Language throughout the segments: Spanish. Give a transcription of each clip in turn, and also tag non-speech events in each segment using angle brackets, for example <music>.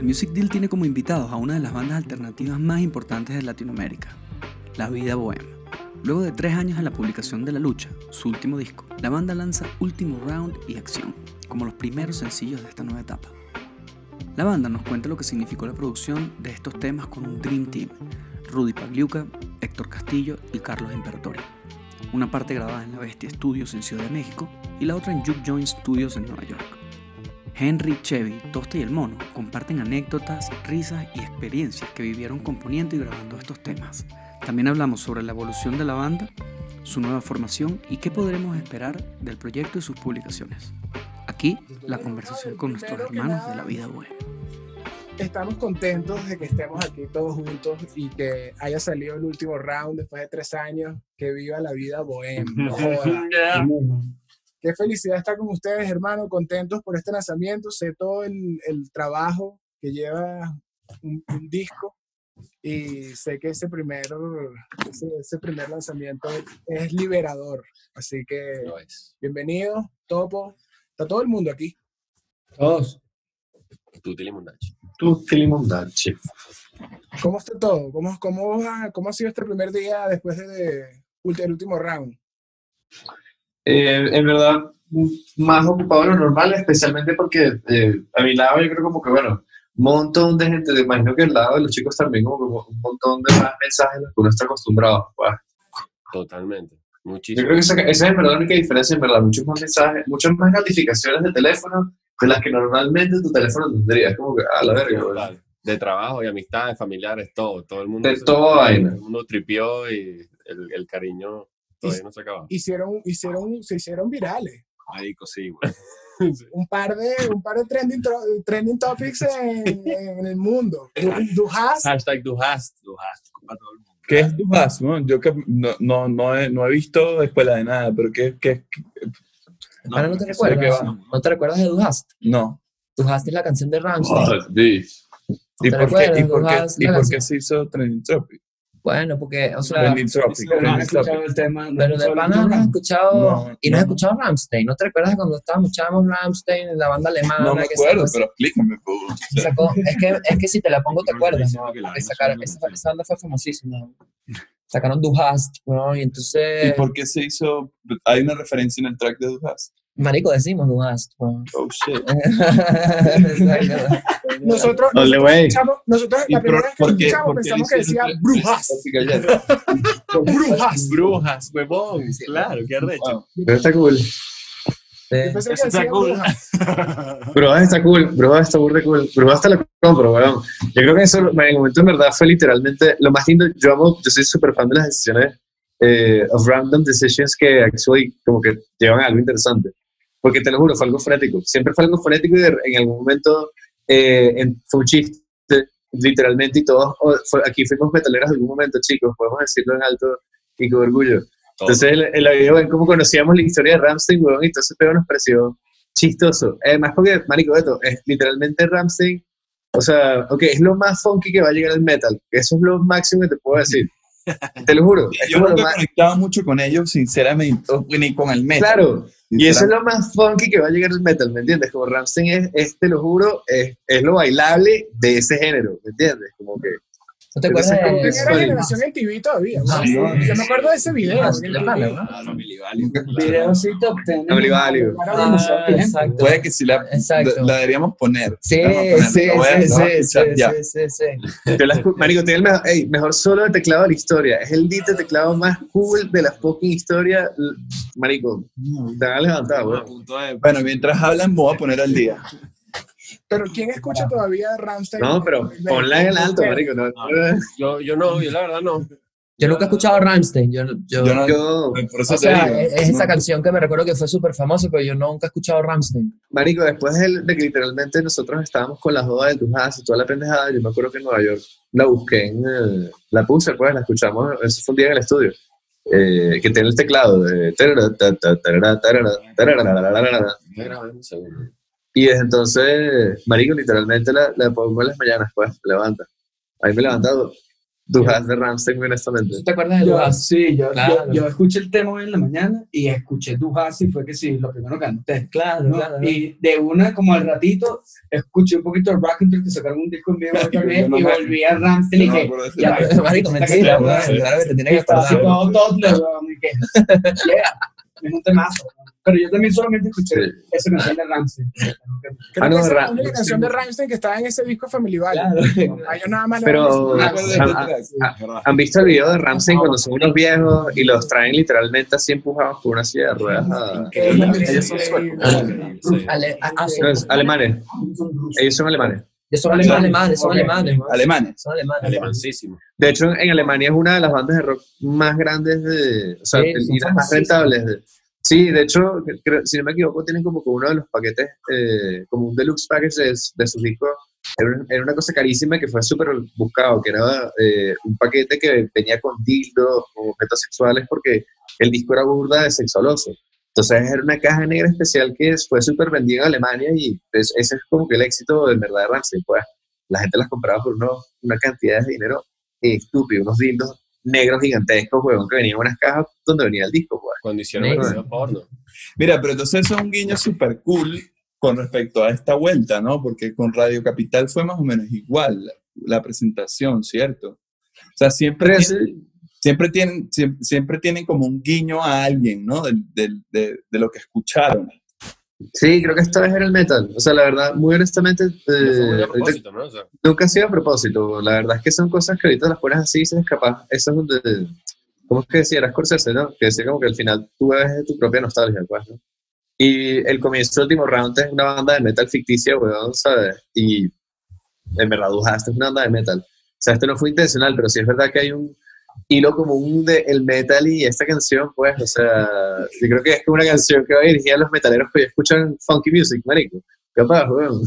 El Music Deal tiene como invitados a una de las bandas alternativas más importantes de Latinoamérica, La Vida Bohem. Luego de tres años en la publicación de La Lucha, su último disco, la banda lanza Último Round y Acción, como los primeros sencillos de esta nueva etapa. La banda nos cuenta lo que significó la producción de estos temas con un Dream Team, Rudy Pagliuca, Héctor Castillo y Carlos Imperatori. Una parte grabada en la Bestia Studios en Ciudad de México y la otra en Juke Joint Studios en Nueva York. Henry, Chevy, Tosta y el Mono comparten anécdotas, risas y experiencias que vivieron componiendo y grabando estos temas. También hablamos sobre la evolución de la banda, su nueva formación y qué podremos esperar del proyecto y sus publicaciones. Aquí la conversación con nuestros hermanos de la vida buena. Estamos contentos de que estemos aquí todos juntos y que haya salido el último round después de tres años. Que viva la vida bohemia. <laughs> Qué felicidad estar con ustedes, hermano, contentos por este lanzamiento. Sé todo el, el trabajo que lleva un, un, disco y sé que ese primer, ese, ese, primer lanzamiento es liberador. Así que bienvenido, Topo. Está todo el mundo aquí. Todos. Tutti limondachi. Tutti. ¿Cómo está todo? ¿Cómo, cómo, cómo ha sido este primer día después del de, el último round? Eh, en verdad, más ocupado de lo normal, especialmente porque eh, a mi lado yo creo como que, bueno, un montón de gente, me imagino que al lado de los chicos también como que un montón de más mensajes a los que uno está acostumbrado. Pues. Totalmente, muchísimo. Yo creo que esa, esa es verdad la única diferencia, en verdad, muchos más mensajes, muchas más notificaciones de teléfono de las que normalmente tu teléfono tendría, es como que, a la verga, Total. De trabajo y amistades, familiares, todo, todo el mundo. De todo vaina. Uno tripió y el, el cariño todavía no se acaba. Hicieron, hicieron, se hicieron virales. Marico, sí, güey. <laughs> un par de, un par de trending, trending topics en, en, el mundo. Du <laughs> hast. Hashtag du hast. Du hast. Para todo el mundo. ¿Qué es du hast? No? Yo que no, no, no, he, no he visto escuela de nada, pero ¿qué, qué, qué? No, Ahora no te recuerdas. ¿No te recuerdas de Du hast? No. Du hast es la canción de Rammstein. Oh, sí. ¿Y por, qué, ¿Y por, qué, ¿y por qué se hizo Trending Topic? Bueno, porque, o sea, Trending Topic. no has escuchado el tema. Pero de pana no has escuchado, no, y no has escuchado Ramstein. ¿No te recuerdas cuando estábamos, escuchábamos Ramstein, la banda alemana? No me que acuerdo, sacó- pero explícame. pues. sacó- es, que, es que si te la pongo te No, acuerdas, no, ¿no? Porque sacaron, esa, esa banda fue famosísima. Sacaron Du hast, ¿no? Y entonces, ¿Y por qué se hizo? Hay una referencia en el track de Du hast. Marico, decimos Du hast. ¿no? Oh shit. <laughs> <laughs> Nosotros, Ole, nosotros, escuchamos, nosotros ¿Y la primera vez que lo por qué- escuchamos pensamos que decía brujas. <laughs> Brujas. Brujas, huevón. Claro, qué arrecho. Wow. Pero está cool. Eso está cool. brujas. Está cool. Brujas está burda cool. Brujas hasta la compro, weón. Yo creo que eso en el momento en verdad fue literalmente lo más lindo. Yo amo, yo soy súper fan de las decisiones eh, of random decisions que actually como que llevan a algo interesante. Porque te lo juro, fue algo frenético. Siempre fue algo frenético y de- en algún momento eh, en- fue un chiste, literalmente, y todos, oh, fue- aquí fuimos metaleros en algún momento, chicos, podemos decirlo en alto y con orgullo. Entonces, el, el video ven cómo conocíamos la historia de Ramstein, weón, y entonces pero nos pareció chistoso. Además, porque, marico, esto es literalmente Ramstein, o sea, ok, es lo más funky que va a llegar al metal. Eso es lo máximo que te puedo decir. <laughs> Te lo juro. Yo nunca más- conectaba mucho con ellos, sinceramente, <laughs> ni con el metal. Claro, y eso es lo más funky que va a llegar al metal, ¿me entiendes? Como Ramstein es, es, te lo juro, es, es lo bailable de ese género, ¿me entiendes? Como que ¿No te acuerdas de que Era generación en TV todavía. ¿no? Sí. Yo me acuerdo de ese video. Ah, pana, ¿no? Videocito exacto. Puede que sí la, Exacto. la deberíamos poner. Sí, sí, sí, sí, Marico, tiene el mejor, solo de teclado de la historia. Es el beat de teclado más cool de la fucking historia. Marico, te van a levantar, Bueno, mientras hablan, voy a poner al día. Pero ¿quién escucha todavía Ramstein? No, pero ponla en el alto, marico. No, Yo, yo no, yo la verdad no. Yo nunca he escuchado Rammstein. Yo, yo, Yo no- Yo, Por eso o te sea, digo. es, es esa No. canción que me recuerdo que fue súper famosa, pero yo nunca he escuchado Rammstein. marico, después de, de que literalmente nosotros estábamos con la joda de Tujas y toda la pendejada, yo me acuerdo que en Nueva York la busqué en... eh, la puse, pues, la escuchamos. Eso fue un día en el estudio. eh, que tiene el teclado de... Y desde entonces, marico, literalmente la, la pongo en las mañanas, pues, me levanta. Ahí me he levantado Dujas de Ramstein, muy honestamente. ¿Tú te acuerdas de Dujas? sí, yo, Claro. yo, yo escuché el tema hoy en la mañana y escuché Dujas y fue que sí, lo primero que anoté. Claro, ¿no? claro. Y de una, como al ratito, escuché un poquito de Rackentry que sacaron un disco en vivo Yo no y volví a Ramstein y no ese ya. Marico, mentira, claro que te tienes y que estaba así todo toddler, y que, yeah, es un temazo. Pero yo también solamente escuché Sí. esa canción de Ramstein. Creo Ah, no, que esa es Ra- la única canción de Rammstein que estaba en ese disco Family. Claro. Ellos nada más Pero-. ¿Han visto el video de Ramstein cuando son unos viejos y los traen literalmente así empujados por una silla de ruedas? Ellos son alemanes. Ellos son alemanes. son alemanes, alemanes, son alemanes. man. Alemanes. Son alemanes. Alemancísimo. De hecho, en Alemania es una de las bandas de rock más grandes de, o sea, Sí, y las más rentables. de- sí, de hecho, creo- si no me equivoco, tienen como uno de los paquetes, eh, como un deluxe package de, de sus discos. Era, una- era una cosa carísima que fue súper buscado, que era eh, un paquete que venía con dildos, con objetos sexuales, porque el disco era burda de sexualoso. Entonces era una caja negra especial que fue súper vendida en Alemania y pues, ese es como que el éxito del verdad de Ramsey. Pues la gente las compraba por uno- una cantidad de dinero estúpido, unos dildos negros gigantescos, huevón, que venían en unas cajas donde venía el disco, pues. Cuando hicieron el porno. Mira, pero entonces eso es un guiño súper cool con respecto a esta vuelta, ¿no? Porque con Radio Capital fue más o menos igual la, la presentación, ¿cierto? O sea, siempre, tienen, siempre, tienen, siempre, siempre tienen como un guiño a alguien, ¿no? De lo que escucharon. Sí, creo que esta vez era el metal. O sea, la verdad, muy honestamente, No eh, propósito, ¿no? O sea, nunca ha sido a propósito. La verdad es que son cosas que ahorita las pones así y se escapas. Eso es donde, ¿cómo es que decía? Era Scorsese, ¿no? Que decía como que al final tú ves tu propia nostalgia, pues, ¿no? Y el comienzo del último round es una banda de metal ficticia, weón, ¿sabes? Y en verdad, Duja, esto es una banda de metal. O sea, esto no fue intencional, pero sí es verdad que hay un hilo común de el metal y esta canción, pues, o sea, yo creo que es como una canción que va dirigida a los metaleros que hoy escuchan funky music, marico. Capaz, weón.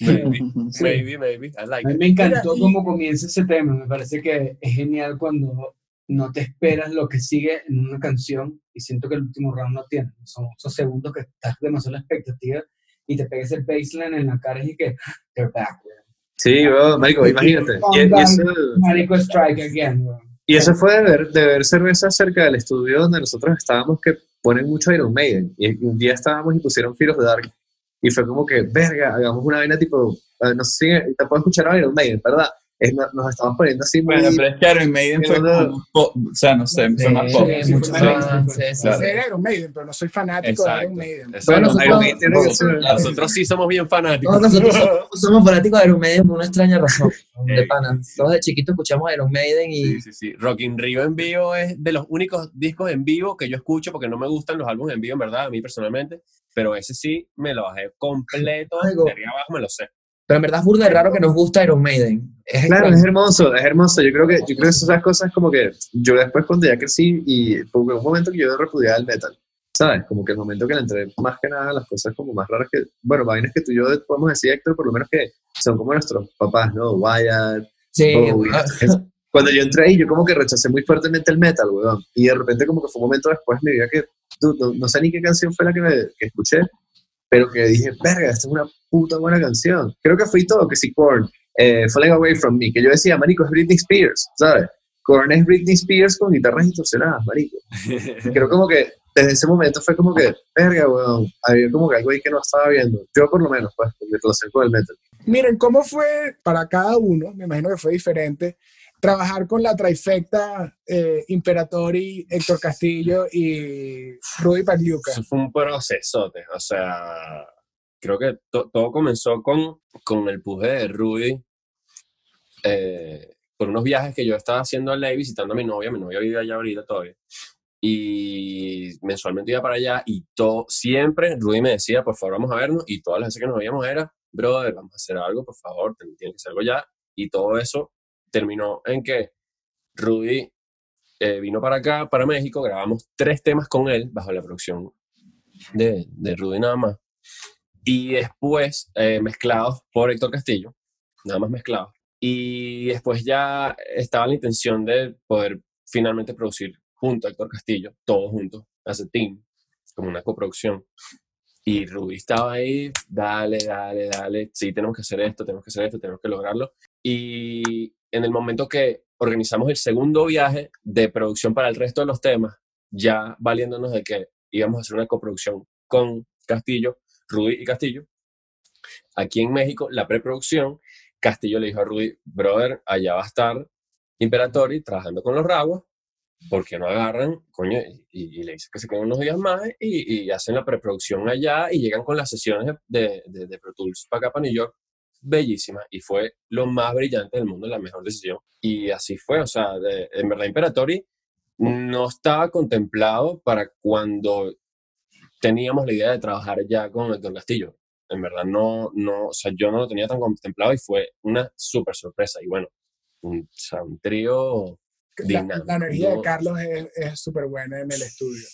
maybe, <laughs> maybe, maybe. I like A mí it. me encantó Mira, y- cómo comienza ese tema. Me parece que es genial cuando no te esperas lo que sigue en una canción y siento que el último round no tiene. Son esos segundos que estás demasiado la expectativa y te pegas el baseline en la cara y que they're back. weón. Sí, weón, marico, imagínate. Y, y eso, Marico Strike again. weón. Y eso fue de ver, de ver cerveza cerca del estudio donde nosotros estábamos, que ponen mucho Iron Maiden. Y un día estábamos y pusieron of the Dark. Y fue como que, verga, hagamos una vaina tipo, eh, no sé si te puedo escuchar a Iron Maiden, ¿verdad? Es- no- nos estamos poniendo así muy... Bueno, pero es que Iron Maiden fue como pop, o sea, no sé, fue más pop. sí, mucho Iron Maiden, pero no soy fanático de. Iron Maiden. Bueno, Bueno, Iron nosotros- sí somos bien fanáticos. No, nosotros somos, somos fanáticos de Iron Maiden por una extraña razón. De pana. Todos de chiquitos escuchamos Iron Maiden y Sí, sí, sí. Rock in Rio en vivo es de los únicos discos en vivo que yo escucho porque no me gustan los álbumes en vivo, en verdad, a mí personalmente. Pero ese sí me lo bajé completo. Algo. De arriba abajo me lo sé. Pero en verdad es burda de raro que nos gusta Iron Maiden. Es Claro, extraño. es hermoso, es hermoso. Yo creo que, yo creo que esas cosas como que yo después cuando ya crecí y hubo un momento que yo repudiaba el metal, ¿sabes? Como que el momento que le entré más que nada las cosas como más raras que, bueno, vainas que tú y yo podemos decir, Héctor, por lo menos que son como nuestros papás, ¿no? Wyatt, Sí, Bowie. ah, Es- Cuando yo entré ahí, yo como que rechacé muy fuertemente el metal, weón. Y de repente como que fue un momento después me vida que, dude, no, no sé ni qué canción fue la que, me, que escuché, pero que dije, verga, esta es una puta buena canción. Creo que fui todo, que sí, Korn, eh, Falling Away From Me, que yo decía, marico, es Britney Spears, ¿sabes? Korn es Britney Spears con guitarras distorsionadas, marico. Creo como que desde ese momento fue como que, verga, weón, había como que algo ahí que no estaba viendo. Yo por lo menos, pues, mi relación con el metal. Miren, ¿cómo fue para cada uno? Me imagino que fue diferente. Trabajar con la trifecta eh, Imperatori, Héctor Castillo y Rudy Pagliuca. Eso fue un procesote. O sea, creo que to- todo comenzó con, con el puje de Rudy. eh, por unos viajes que yo estaba haciendo a ley visitando a mi novia. Mi novia vive allá ahorita todavía. Y mensualmente iba para allá y todo, siempre Rudy me decía, por favor, vamos a vernos. Y todas las veces que nos veíamos era, brother, vamos a hacer algo, por favor, tiene que ser algo ya. Y todo eso terminó en que Rudy eh, vino para acá, para México, grabamos tres temas con él, bajo la producción de, de Rudy nada más. Y después eh, mezclados por Héctor Castillo, nada más mezclados. Y después ya estaba la intención de poder finalmente producir junto a Héctor Castillo, todos juntos, as a team, como una coproducción. Y Rudy estaba ahí, dale, dale, dale, sí, tenemos que hacer esto, tenemos que hacer esto, tenemos que lograrlo. Y en el momento que organizamos el segundo viaje de producción para el resto de los temas, ya valiéndonos de que íbamos a hacer una coproducción con Castillo, Rudy y Castillo. Aquí en México, la preproducción, Castillo le dijo a Rudy, brother, allá va a estar Imperatori trabajando con los rabos, porque no agarran, coño, y, le dicen que se queden unos días más y, y, hacen la preproducción allá y llegan con las sesiones de, de, de Pro Tools para acá, para New York, bellísima y fue lo más brillante del mundo, la mejor decisión. Y así fue, o sea, de, en verdad Imperatori no estaba contemplado para cuando teníamos la idea de trabajar ya con Héctor Castillo. En verdad no, no, o sea, yo no lo tenía tan contemplado y fue una súper sorpresa. Y bueno, un, o sea, un trío la, la, energía de Carlos es súper buena en el estudio.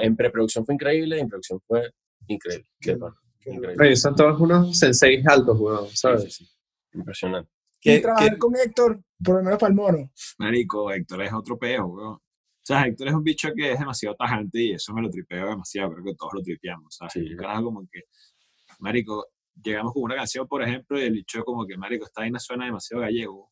en preproducción fue increíble, en producción fue increíble. Qué, increíble. son todos unos senseis altos, weón, ¿sabes? Sí, Impresionante. Y trabajar con Héctor, por lo menos para el mono. Marico, Héctor es otro peo, weón. O sea, Héctor es un bicho que es demasiado tajante y eso me lo tripeo demasiado. Creo que todos lo tripeamos, ¿sabes? Sí. Un como que, Marico, llegamos con una canción, por ejemplo, y el bicho como que, Marico, esta vaina suena demasiado gallego.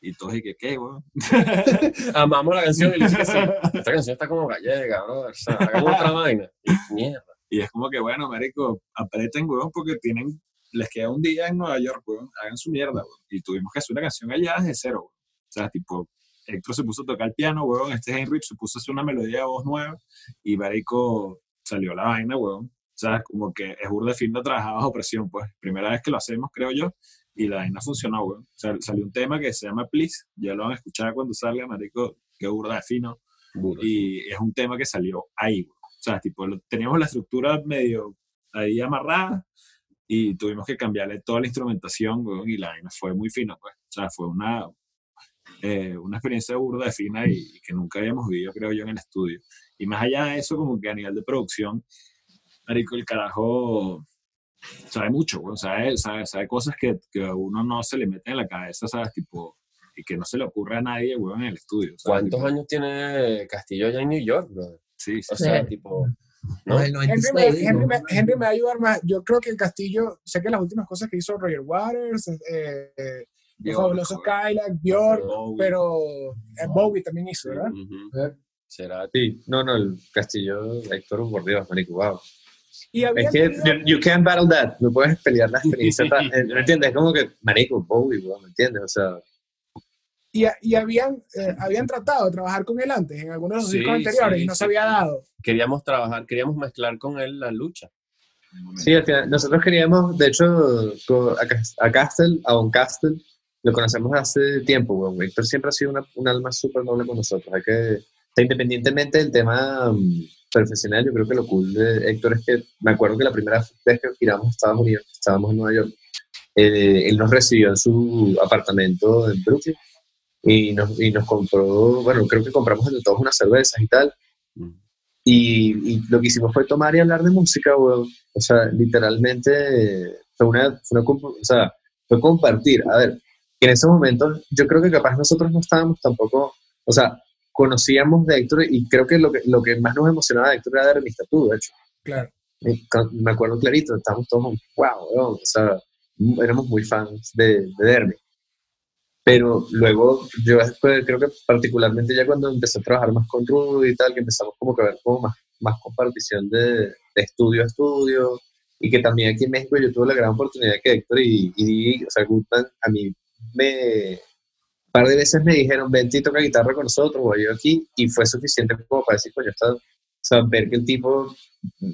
Y todos y que, ¿qué, weón? <laughs> Amamos la canción y le dije, sí, esta canción está como gallega, bro. O sea, hagamos otra <laughs> vaina. Y mierda. Y es como que, bueno, marico, aprieten, weón, porque tienen, les queda un día en Nueva York, weón, hagan su mierda, weón. Y tuvimos que hacer una canción allá desde cero, weón. O sea, tipo, Héctor se puso a tocar el piano, weón, este Henry se puso a hacer una melodía de voz nueva y marico salió la vaina, weón. O sea, como que es burda de fin de trabajar bajo presión, pues. Primera vez que lo hacemos, creo yo y la vaina funcionó, güey. O sea, salió un tema que se llama Please, ya lo van a escuchar cuando salga, marico, que burda de fino. y es un tema que salió ahí, güey. O sea, tipo, teníamos la estructura medio ahí amarrada y tuvimos que cambiarle toda la instrumentación, güey, y la vaina fue muy fina, pues. O sea, fue una, eh, una experiencia burda de fina y, y, que nunca habíamos vivido, creo yo, en el estudio. Y más allá de eso, como que a nivel de producción, marico, el carajo sabe mucho, sabe, sabe, sabe, cosas que, que uno no se le mete en la cabeza, ¿sabes? Tipo, y que no se le ocurre a nadie, weón, en el estudio. ¿Cuántos años tiene Castillo allá en New York, brother? Sí, sí. O sea, tipo... ¿no? Henry, me, Henry, me, Henry, me, va a ayudar más. Yo creo que el Castillo, sé que las últimas cosas que hizo Roger Waters, eh, eh Bjork, fabuloso Skylark, Bjork, Bowie. pero eh, Bowie también hizo, ¿verdad? Uh -huh. ¿Será? Sí, no, no, el Castillo, Héctor, por Dios, marico, wow. Y es que tenido... you can't battle that, no puedes pelear la experiencia. <laughs> ¿Me entiendes? Es como que, marico, Bowie, ¿me entiendes? O sea... Y, y habían, eh, habían tratado de trabajar con él antes, en algunos de los sí, discos anteriores, sí, y no sí. se había dado. Queríamos trabajar, queríamos mezclar con él la lucha. Sí, al final, nosotros queríamos, de hecho, a, a Castle, a Don Castle, lo conocemos hace tiempo, weón. Héctor siempre ha sido una, un alma súper noble con nosotros. Hay que, o sea, independientemente del tema um, profesional, yo creo que lo cool de Héctor es que me acuerdo que la primera vez que giramos a Estados Unidos, estábamos en Nueva York, eh, él nos recibió en su apartamento en Brooklyn y nos, y nos compró, bueno, creo que compramos entre todos unas cervezas y tal. Y, y, lo que hicimos fue tomar y hablar de música, weón. O sea, literalmente fue una, fue una, o sea, fue compartir. A ver, en esos momentos yo creo que capaz nosotros no estábamos tampoco, o sea, conocíamos de Héctor y creo que lo que, lo que más nos emocionaba de Héctor era de Tú, de hecho. Claro. Me acuerdo clarito, estábamos todos, wow, wow, o sea, éramos muy fans de, de Dermy. Pero luego, yo después, creo que particularmente ya cuando empecé a trabajar más con Rudy y tal, que empezamos como que a ver como más, más compartición de, de estudio a estudio, y que también aquí en México yo tuve la gran oportunidad que Héctor y, y o Goodman a mí me, un par de veces me dijeron, ven y toca guitarra con nosotros, voy yo aquí, y fue suficiente como para decir, coño, está, o sea, ver que el tipo, o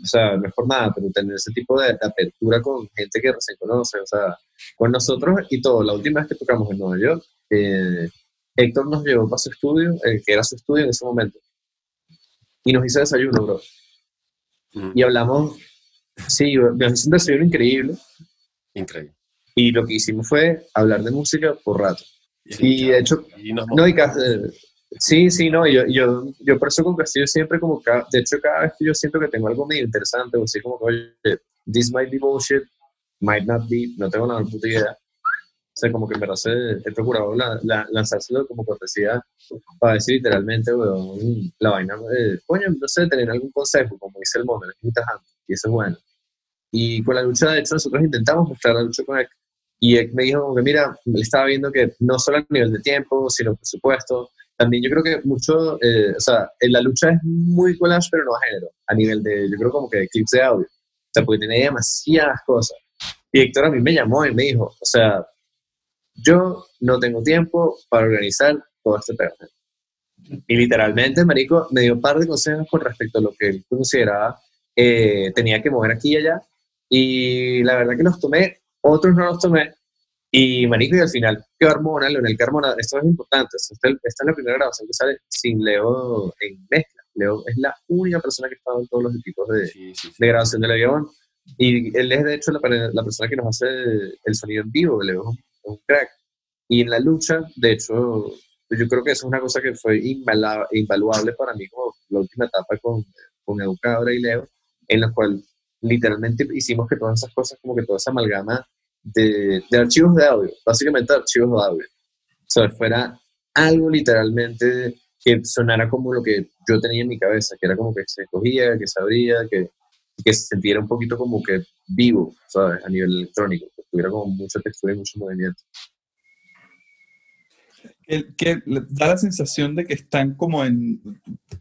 sea, no es por nada, pero tener ese tipo de, de, apertura con gente que recién conoce, o sea, con nosotros y todo. La última vez que tocamos en Nueva York, eh, Héctor nos llevó para su estudio, eh, que era su estudio en ese momento, y nos hizo desayuno, bro. Mm. Y hablamos, sí, nos hizo un desayuno increíble. Increíble. Y lo que hicimos fue hablar de música por rato. Y, de hecho, y no, y sí, sí, no, yo, yo, yo por eso con Castillo siempre como, cada, de hecho, cada vez que yo siento que tengo algo medio interesante, o así como oye, this might be bullshit, might not be, no tengo nada puta idea. O sea, como que verdad se, he procurado la, la, lanzárselo como cortesía para decir literalmente, weón, la vaina, eh, coño, no sé, tener algún consejo, como dice el mono, es muy y eso es bueno. Y con la lucha, de hecho, nosotros intentamos mostrar la lucha con él, Y él me dijo como que, mira, estaba viendo que no solo a nivel de tiempo, sino presupuesto, también yo creo que mucho, eh, o sea, en la lucha es muy collage, pero no a género, a nivel de, yo creo como que de clips de audio. O sea, porque tiene demasiadas cosas. Y Héctor a mí me llamó y me dijo, o sea, yo no tengo tiempo para organizar todo este tema. Y literalmente, Marico, me dio un par de consejos con respecto a lo que él consideraba eh, tenía que mover aquí y allá. Y la verdad que los tomé, otros no los tomé. Y Marico, y al final quedó Carmona, Leonel Carmona, esto es importante. Esta, esta es la primera grabación que sale sin Leo en mezcla. Leo es la única persona que ha estado en todos los equipos de, de grabación del avión. Y él es, de hecho, la, la, persona que nos hace el sonido en vivo. Leo es un crack. Y en la lucha, de hecho, yo creo que eso es una cosa que fue invaluable para mí como la última etapa con, con Educadora y Leo, en la cual literalmente hicimos que todas esas cosas, como que toda esa amalgama de, de archivos de audio, básicamente archivos de audio, o sea, fuera algo literalmente que sonara como lo que yo tenía en mi cabeza, que era como que se cogía, que se abría, que, que se sintiera un poquito como que vivo, ¿sabes? A nivel electrónico, que tuviera como mucha textura y mucho movimiento que, da la sensación de que están como en,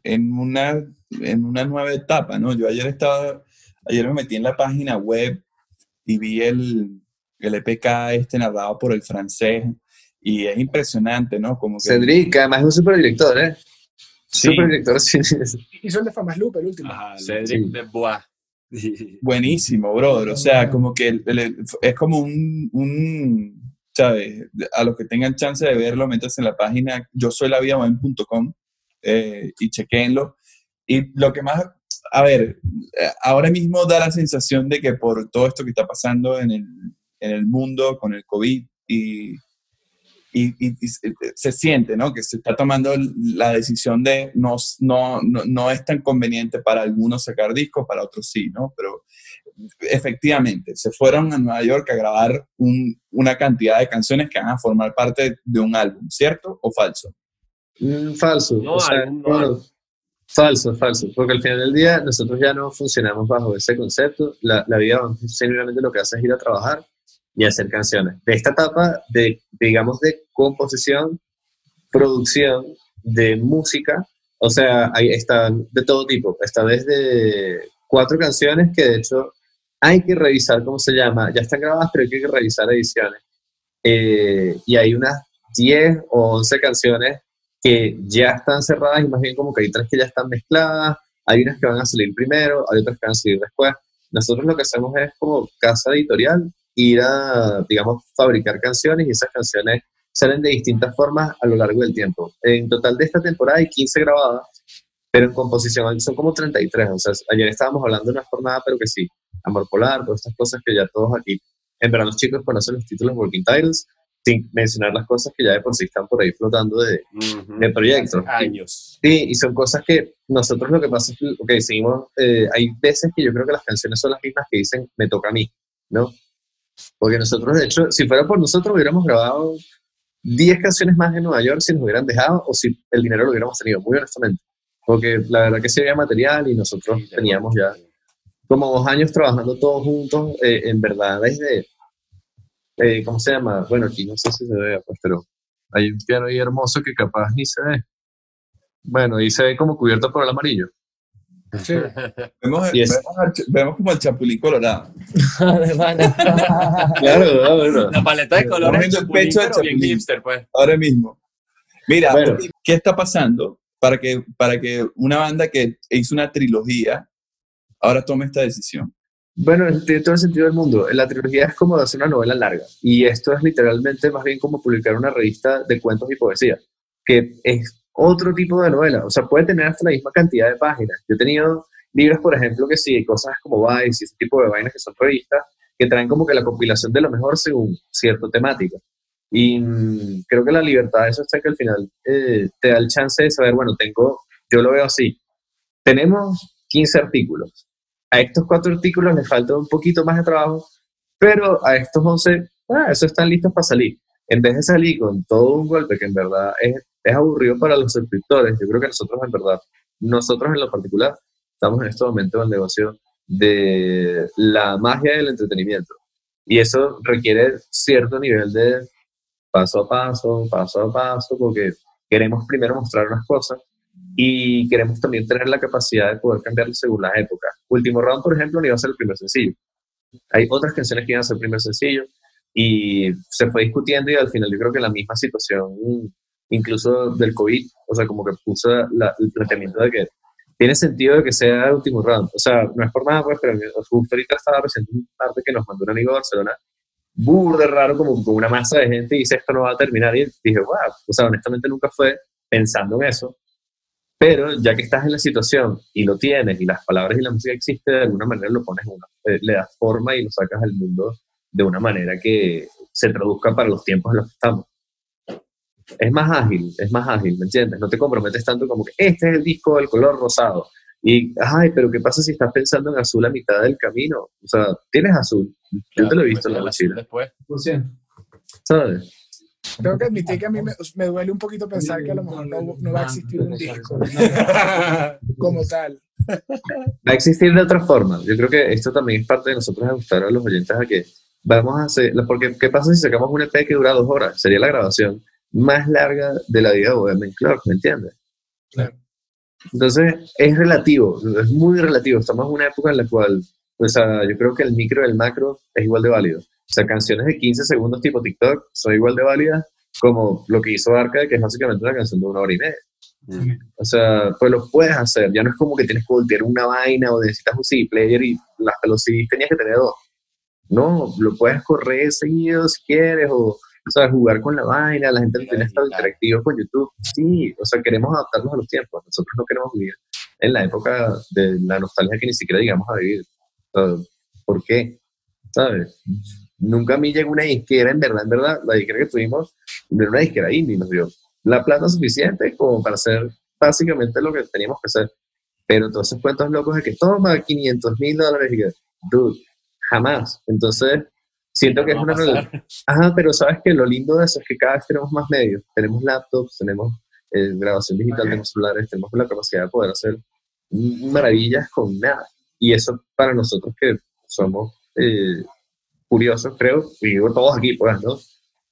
en, una, en una nueva etapa, ¿no? Yo ayer estaba, ayer me metí en la página web y vi el, el EPK este narrado por el francés y es impresionante, ¿no? Como que, Cedric, además es un super director, ¿eh? Sí. Super director, sí. Hizo el de Famas Loop, el último. Ajá, Cedric de Bois. Buenísimo, brother. O sea, como que es como un, un ¿sabes? A los que tengan chance de verlo, métanse en la página yo soy la eh, y chequenlo. Y lo que más, a ver, ahora mismo da la sensación de que por todo esto que está pasando en el, en el mundo con el COVID y, y, y, se siente, ¿no? Que se está tomando la decisión de no, no, no, no es tan conveniente para algunos sacar discos, para otros sí, ¿no? Pero efectivamente, se fueron a Nueva York a grabar una cantidad de canciones que van a formar parte de un álbum, ¿cierto o falso? Mm, falso. falso, falso. Porque al final del día nosotros ya no funcionamos bajo ese concepto. La, la vida simplemente lo que hace es ir a trabajar y hacer canciones. De esta etapa de, digamos, de composición, producción, de música, o sea, ahí está de todo tipo. Está desde cuatro canciones que de hecho hay que revisar cómo se llama. Ya están grabadas, pero hay que revisar ediciones. Eh, y hay unas 10 o 11 canciones que ya están cerradas y más bien como que hay tres que ya están mezcladas. Hay unas que van a salir primero, hay otras que van a salir después. Nosotros lo que hacemos es como casa editorial, ir a, digamos, fabricar canciones y esas canciones salen de distintas formas a lo largo del tiempo. En total de esta temporada hay 15 grabadas, pero en composición son como 33. O sea, ayer estábamos hablando de una jornada, pero que sí, Amor Polar, todas estas cosas que ya todos aquí, en verdad los chicos conocen los títulos Working Titles, sin mencionar las cosas que ya de por sí están por ahí flotando de, de proyectos. Años. Sí, y son cosas que nosotros lo que pasa es que, lo que decimos, eh, hay veces que yo creo que las canciones son las mismas que dicen, me toca a mí, ¿no? Porque nosotros, de hecho, si fuera por nosotros, hubiéramos grabado 10 canciones más en Nueva York si nos hubieran dejado o si el dinero lo hubiéramos tenido, muy honestamente. Porque la verdad que sí había material y nosotros teníamos ya como dos años trabajando todos juntos, eh, en verdad, desde, eh, ¿cómo se llama? Bueno, aquí no sé si se ve, pues, pero hay un piano ahí hermoso que capaz ni se ve. Bueno, y se ve como cubierto por el amarillo. Sí. Vemos, vemos, como el chapulín colorado. <laughs> claro, bueno. La paleta de colores el pecho de chapulín, pues. Ahora mismo. Mira, ¿qué está pasando para que, para que una banda que hizo una trilogía ahora tome esta decisión? Bueno, tiene todo el sentido del mundo. La trilogía es como hacer una novela larga y esto es literalmente más bien como publicar una revista de cuentos y poesía, que es otro tipo de novela. O sea, puede tener hasta la misma cantidad de páginas. Yo he tenido libros, por ejemplo, que sí, cosas como Vice y ese tipo de vainas que son revistas, que traen como que la compilación de lo mejor según cierta temática. Y mm, creo que la libertad de eso está que al final eh, te da el chance de saber, bueno, tengo, yo lo veo así, tenemos 15 artículos, a estos cuatro artículos les falta un poquito más de trabajo, pero a estos 11, ah, eso están listos para salir. En vez de salir con todo un golpe que en verdad es, es aburrido para los suscriptores, yo creo que nosotros en verdad, nosotros en lo particular, estamos en este momento en el negocio de la magia del entretenimiento. Y eso requiere cierto nivel de paso a paso, paso a paso, porque queremos primero mostrar unas cosas y queremos también tener la capacidad de poder cambiar según las épocas. Último Round, por ejemplo, no iba a ser el primer sencillo. Hay otras canciones que iban a ser el primer sencillo y se fue discutiendo y al final yo creo que la misma situación, incluso del COVID, o sea, como que puso el planteamiento de que tiene sentido de que sea el último round. O sea, no es por nada, pues, pero justo ahorita estaba presente un parte que nos mandó un amigo de Barcelona, burde raro, como con una masa de gente y dice esto no va a terminar. Y dije, wow, o sea, honestamente nunca fue pensando en eso. Pero ya que estás en la situación y lo tienes y las palabras y la música existen, de alguna manera lo pones, una, eh, le das forma y lo sacas al mundo de una manera que se traduzca para los tiempos en los que estamos es más ágil, es más ágil, ¿me entiendes? No te comprometes tanto como que este es el disco del color rosado. Y, ay, pero ¿qué pasa si estás pensando en azul a mitad del camino? O sea, tienes azul. Yo te lo he visto en la mochila. Después. ¿Sabes? Tengo que admitir que a mí me, duele un poquito pensar que a lo mejor no, va a existir un disco <laughs> como tal. Va a existir de otra forma. Yo creo que esto también es parte de nosotros ajustar a los oyentes a que vamos a hacer, porque ¿qué pasa si sacamos un EP que dura dos horas? Sería la grabación más larga de la vida de Bohemian Club, ¿me entiendes? Claro. Entonces, es relativo, es muy relativo. Estamos en una época en la cual, pues, yo creo que el micro y el macro es igual de válido. O sea, canciones de 15 segundos tipo TikTok son igual de válidas como lo que hizo Arca, que es básicamente una canción de una hora y media. Mm. O sea, pues lo puedes hacer. Ya no es como que tienes que voltear una vaina o necesitas un CD player y las los tenías que tener dos. No, lo puedes correr seguido si quieres o o sea, jugar con la vaina, la gente tiene estado interactivo con YouTube. Sí, o sea, queremos adaptarnos a los tiempos. Nosotros no queremos vivir en la época de la nostalgia que ni siquiera llegamos a vivir. ¿Por qué? ¿Sabes? Nunca a mí llegó una disquera, en verdad, en verdad, la disquera que tuvimos, era una disquera indie, nos dio la plata suficiente como para hacer básicamente lo que teníamos que hacer. Pero todos esos cuentos locos de que toma 500 mil dólares y que, dude, jamás. Entonces, Siento que es una realidad. Ajá, pero sabes que lo lindo de eso es que cada vez tenemos más medios. Tenemos laptops, tenemos eh, grabación digital, tenemos celulares, tenemos la capacidad de poder hacer maravillas con nada. Y eso para nosotros que somos eh, curiosos, creo, y digo todos aquí, pues, ¿no?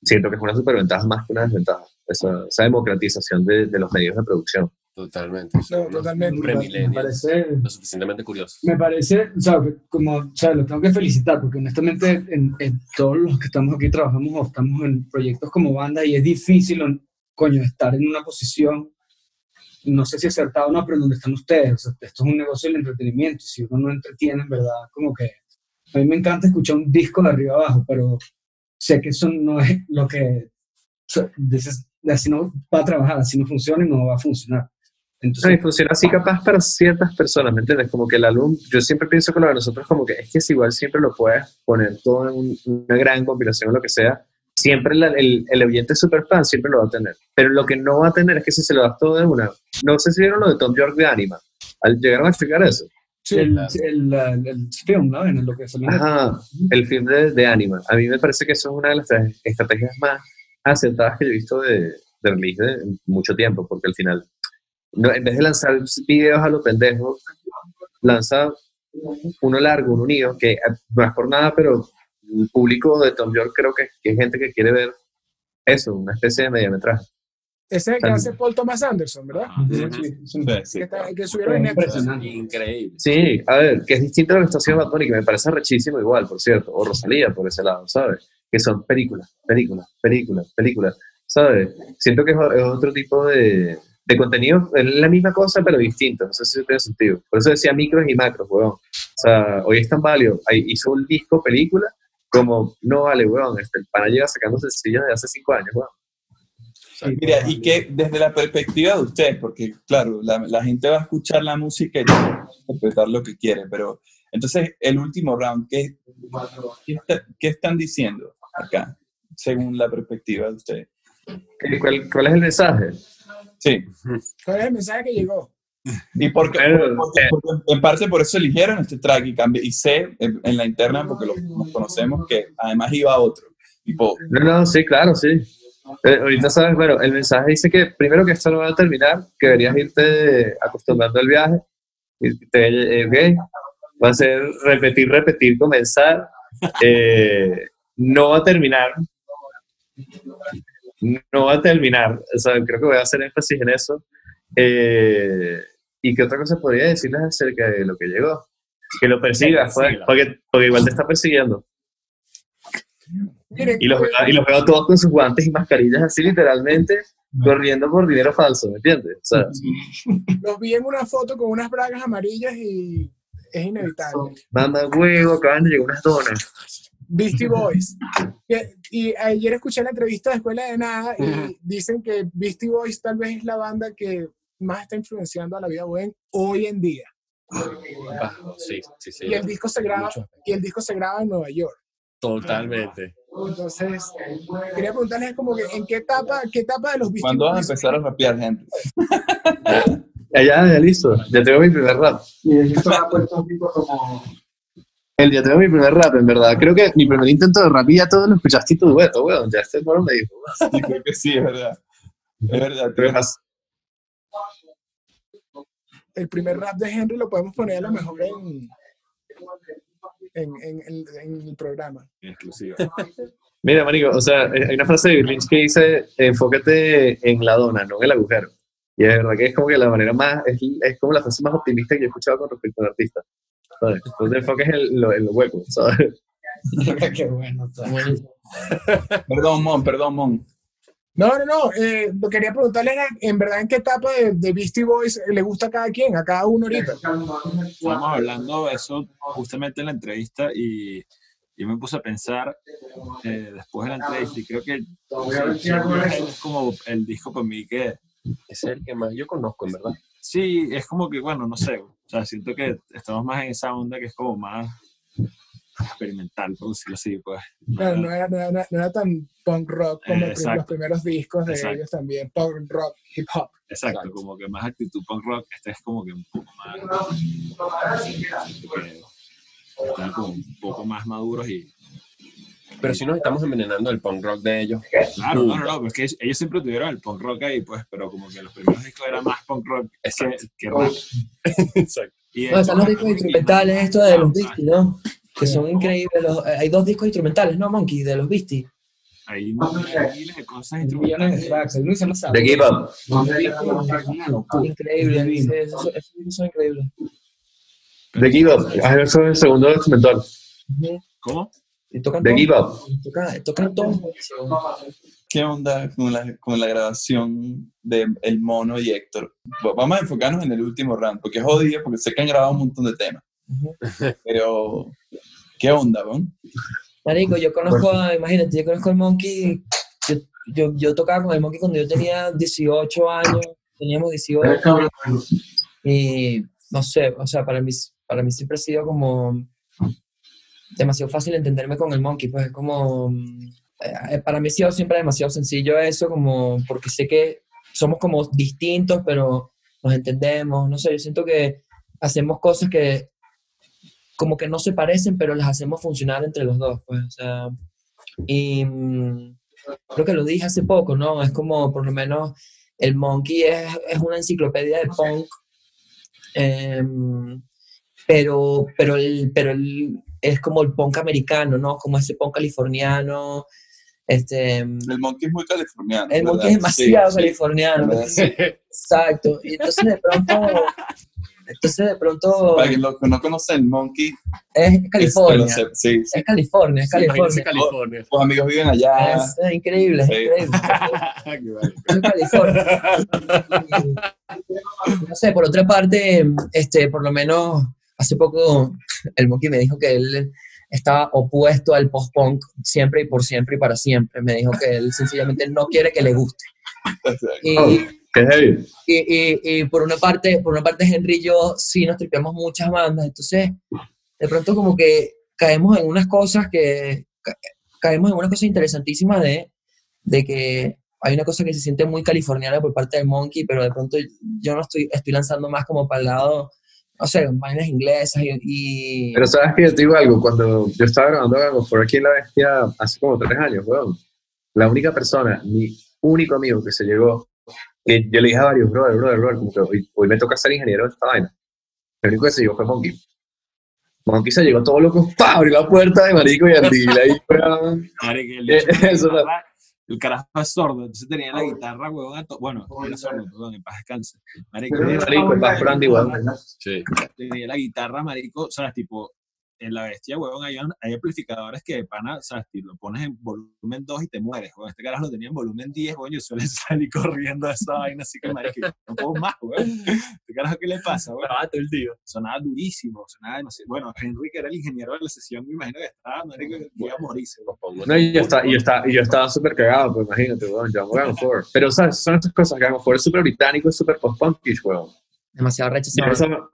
Siento que es una superventaja más que una desventaja, esa, esa democratización de, de los medios de producción. Totalmente. No, totalmente. Me parece, lo suficientemente curioso. Me parece, o sea, como, o sea, lo tengo que felicitar porque honestamente en, todos los que estamos aquí trabajamos o estamos en proyectos como banda y es difícil, coño, estar en una posición, no sé si acertado o no, pero donde están ustedes. O sea, esto es un negocio del entretenimiento y si uno no entretiene, en verdad, como que a mí me encanta escuchar un disco de arriba abajo, pero sé que eso no es lo que, así no va a trabajar, así no funciona y no va a funcionar. Entonces, funciona así capaz para ciertas personas, ¿me entiendes? Como que el álbum, yo siempre pienso con lo de nosotros como que es que si igual siempre lo puedes poner todo en una gran compilación o lo que sea, siempre el, el, oyente super fan siempre lo va a tener. Pero lo que no va a tener es que si se lo das todo de una, no sé si vieron lo de Tom York de Anima, al llegaron a explicar eso. Sí, el, el, el, film, ¿no? En lo que Ajá, el film de, de, Anima. A mí me parece que eso es una de las estrategias más acertadas que yo he visto de, de release de mucho tiempo, porque al final en vez de lanzar videos a los pendejos, lanza uno largo, uno unido, que no es por nada, pero el público de Tom York creo que, que es gente que quiere ver eso, una especie de mediometraje. Ese es el que hace Paul Thomas Anderson, ¿verdad? Sí, Que, subieron en. Increíble. Sí, a ver, que es distinto a lo que está haciendo Bad Bunny, que me parece rechísimo igual, por cierto, o Rosalía por ese lado, ¿sabes? Que son películas, películas, películas, películas, ¿sabes? Siento que es otro tipo de, de contenido, es la misma cosa, pero distinto. No sé si tiene sentido. Por eso decía micros y macros, weón. O sea, hoy es tan válido. hizo un disco, película, como, no vale, weón. Este, el pana lleva sacando sencillos de hace cinco años, weón. Mira, y que desde la perspectiva de ustedes, porque claro, la, la gente va a escuchar la música y interpretar lo que quiere, pero entonces el último round, ¿qué, qué, están diciendo acá, según la perspectiva de ustedes? ¿Cuál, ¿Cuál es el mensaje? Sí. ¿Cuál es el mensaje que llegó? Y porque, en parte por eso eligieron este track y, cambié, y sé en, la interna, porque lo, conocemos, que además iba a otro. Tipo, no, no, sí, claro, sí. Eh, ahorita sabes, bueno, el mensaje dice que primero que esto no va a terminar, que deberías irte acostumbrando al viaje. Y te, eh, va a ser repetir, repetir, comenzar eh, no va a terminar. No va a terminar. O sea, creo que voy a hacer énfasis en eso. Eh, ¿Y qué otra cosa podría decirles acerca de lo que llegó? Que lo persiga, pues, porque, porque igual te está persiguiendo. Y los, eh, veo, y los veo todos con sus guantes y mascarillas así literalmente corriendo por dinero falso, ¿me entiendes? O sea, los vi en una foto con unas bragas amarillas y es inevitable. mamá huevo, acaban de llegar unas donas. Beastie Boys. Que- Y ayer escuché la entrevista de Escuela de Nada y dicen que Beastie Boys tal vez es la banda que más está influenciando a la vida buena hoy en día. Ah, sí, sí, sí. Y el disco se graba, y el disco se graba en Nueva York. Totalmente. Entonces, quería preguntarles como que en qué etapa, qué etapa de los Beastie ¿Cuándo vas a empezar a rapear? <laughs> Ya, ya, ya listo. Ya tengo mi primer rap. Y el disco ha puesto un tipo como... El ya tengo mi primer rap, en verdad. Creo que mi primer intento de rap y ya todo lo escuchaste tu dueto, weón. Ya este hermano me dijo. Sí, creo que sí, es verdad. Es verdad. Más- el primer rap de Henry lo podemos poner a lo mejor en, en, en- en- en el programa. Exclusiva. Mira, marico, o sea, eh, hay una frase de Bill Lynch que dice, enfócate en la dona, no en el agujero. Y es verdad que es como que la manera más, es, es como la frase más optimista que yo he escuchado con respecto a un artista. ¿Sabes? Entonces enfoques en lo, en lo hueco, ¿sabes? <laughs> Qué bueno. está. Perdón, Mon, perdón, Mon. No, no, no. eh, lo que quería preguntarle era, en verdad, ¿en qué etapa de, de Beastie Boys le gusta a cada quien, a cada uno ahorita? Estábamos hablando de eso justamente en la entrevista y yo me puse a pensar eh, después de la entrevista y creo que sí, es como el disco para mí que es el que más yo conozco, en verdad. Sí, es como que, bueno, no sé, o sea, siento que estamos más en esa onda que es como más experimental, por decirlo así, pues. Claro, no era, no era- no era tan punk rock como Eh, los primeros discos de Exacto. ellos también, punk rock, hip hop. Exacto, Exacto. como que más actitud punk rock, este es como que un poco más. que están como un poco más maduros y. Pero si nos estamos envenenando el punk rock de ellos. Claro, no, no, no, pues que ellos siempre tuvieron el punk rock ahí, pues, pero como que los primeros discos eran más punk rock que, Exacto. que rap. Exacto. Y No, están los discos instrumentales, esto de los Beastie, ¿no? Que son increíbles. los- eh, hay dos discos instrumentales, ¿no, Monkey? De los Beastie. Hay miles de cosas Millones de instrumentales. tracks. El Luis se lo sabe. The Give Up. Sí, esos, esos discos son increíbles. The Give Up. Ah, eso es el segundo instrumental. Ujú. ¿Cómo? Y tocan The todo. Give Up. Tocan, tocan todo. ¿Qué onda con la, con la grabación de El Mono y Héctor? Va- Vamos a enfocarnos en el último round, porque es jodido, porque sé que han grabado un montón de temas. Pero, ¿qué onda, Bon? Marico, yo conozco, a- imagínate, yo conozco al Monkey. Yo, yo, yo tocaba con el Monkey cuando yo tenía 18 años. Teníamos 18. Y no sé, o sea, para mí, para mí siempre ha sido como demasiado fácil entenderme con el Monkey, pues es como, mm, eh, para mí ha sido siempre demasiado sencillo eso, como porque sé que somos como distintos, pero nos entendemos, no sé, yo siento que hacemos cosas que como que no se parecen, pero las hacemos funcionar entre los dos, pues, o sea, y mm, creo que lo dije hace poco, ¿no? Es como, por lo menos, el Monkey es, es una enciclopedia de punk, em, pero, pero, el, pero el- es como el punk americano, ¿no? Como ese punk californiano, este... El Monkey es muy californiano. El ¿verdad? Monkey es demasiado Sí, californiano. Exacto. Y entonces de pronto, entonces de pronto Para quien lo que no conoce el Monkey, es es- California. se- sí, sí. Es California, es California. California. Tus amigos viven allá. Es, es increíble, es increíble. <laughs> Es California. Y, <laughs> No sé, por otra parte, este, por lo menos hace poco el Monkey me dijo que él estaba opuesto al post-punk siempre y por siempre y para siempre. Me dijo que él sencillamente no quiere que le guste. Y, Oh. Qué heavy. y, y, y por una parte, por una parte Henry y yo sí nos tripeamos muchas bandas, entonces de pronto como que caemos en unas cosas que ca- caemos en unas cosas interesantísimas de, de que hay una cosa que se siente muy californiana por parte del Monkey, pero de pronto yo no estoy, estoy lanzando más como para el lado, no sé, vainas inglesas y, y- Pero sabes que yo te digo algo, cuando yo estaba grabando Gang por aquí en La Bestia hace como tres años, weón, la única persona, mi único amigo que se llegó, que yo le dije a varios, brother, brother, brother, como que hoy, hoy me toca ser ingeniero de esta vaina. El único que se llegó fue Monkey. Monkey se llegó todo loco, ¡pah! abrió la puerta de marico y Andile ahí, weón. <laughs> Eso la el carajo es sordo, entonces tenía la guitarra, huevón, bueno, era sordo, perdón, en paz descanse. Marico, marico, Andy, weón. Sí. tenía la guitarra, marico, sabes, tipo, en la bestia, huevón, hay, hay amplificadores que de pana, sabes, tipo, lo pones en volumen 2 y te mueres, huevón. Este carajo lo tenía en volumen 10, huevón, yo suele <laughs> salir corriendo a esa vaina, así que, marico, no puedo más, huevón. Este carajo, ¿qué le pasa, huevón? todo el día. Sonaba durísimo, sonaba demasiado. Bueno, Henry, que era el ingeniero de la sesión, me imagino que estaba, marico, que iba a morirse. Pongo No, y yo, estaba, y yo, estaba, y yo estaba súper cagado, pues imagínate, weón, yo amo Gang of Four. Pero, ¿sabes? Son estas cosas, Gang of Four es súper británico, es súper post-punkish, weón. Demasiado rechazado.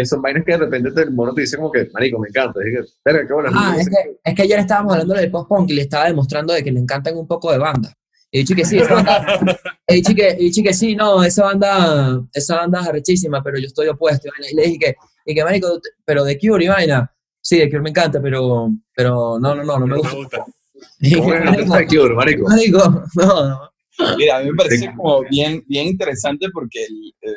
Y son vainas que de repente el mono te dice como que, marico, me encanta. Y dije, verga, qué bueno. Ah, es que, es que ayer estábamos hablando del post-punk y le estaba demostrando de que le encantan un poco de banda. He dicho que sí, esa banda, <laughs> he dicho que, he dicho que sí, no, esa banda, esa banda es arrechísima, pero yo estoy opuesto. y. Y le dije que, y que marico, pero de Cure y vaina, sí, de Cure me encanta, pero, pero no, no, no, no me gusta. Y que, ¿Cómo que no te <laughs> marico, gusta Cure, marico? marico, <laughs> no, no. Mira, a mí me parece como bien, bien interesante porque el, eh,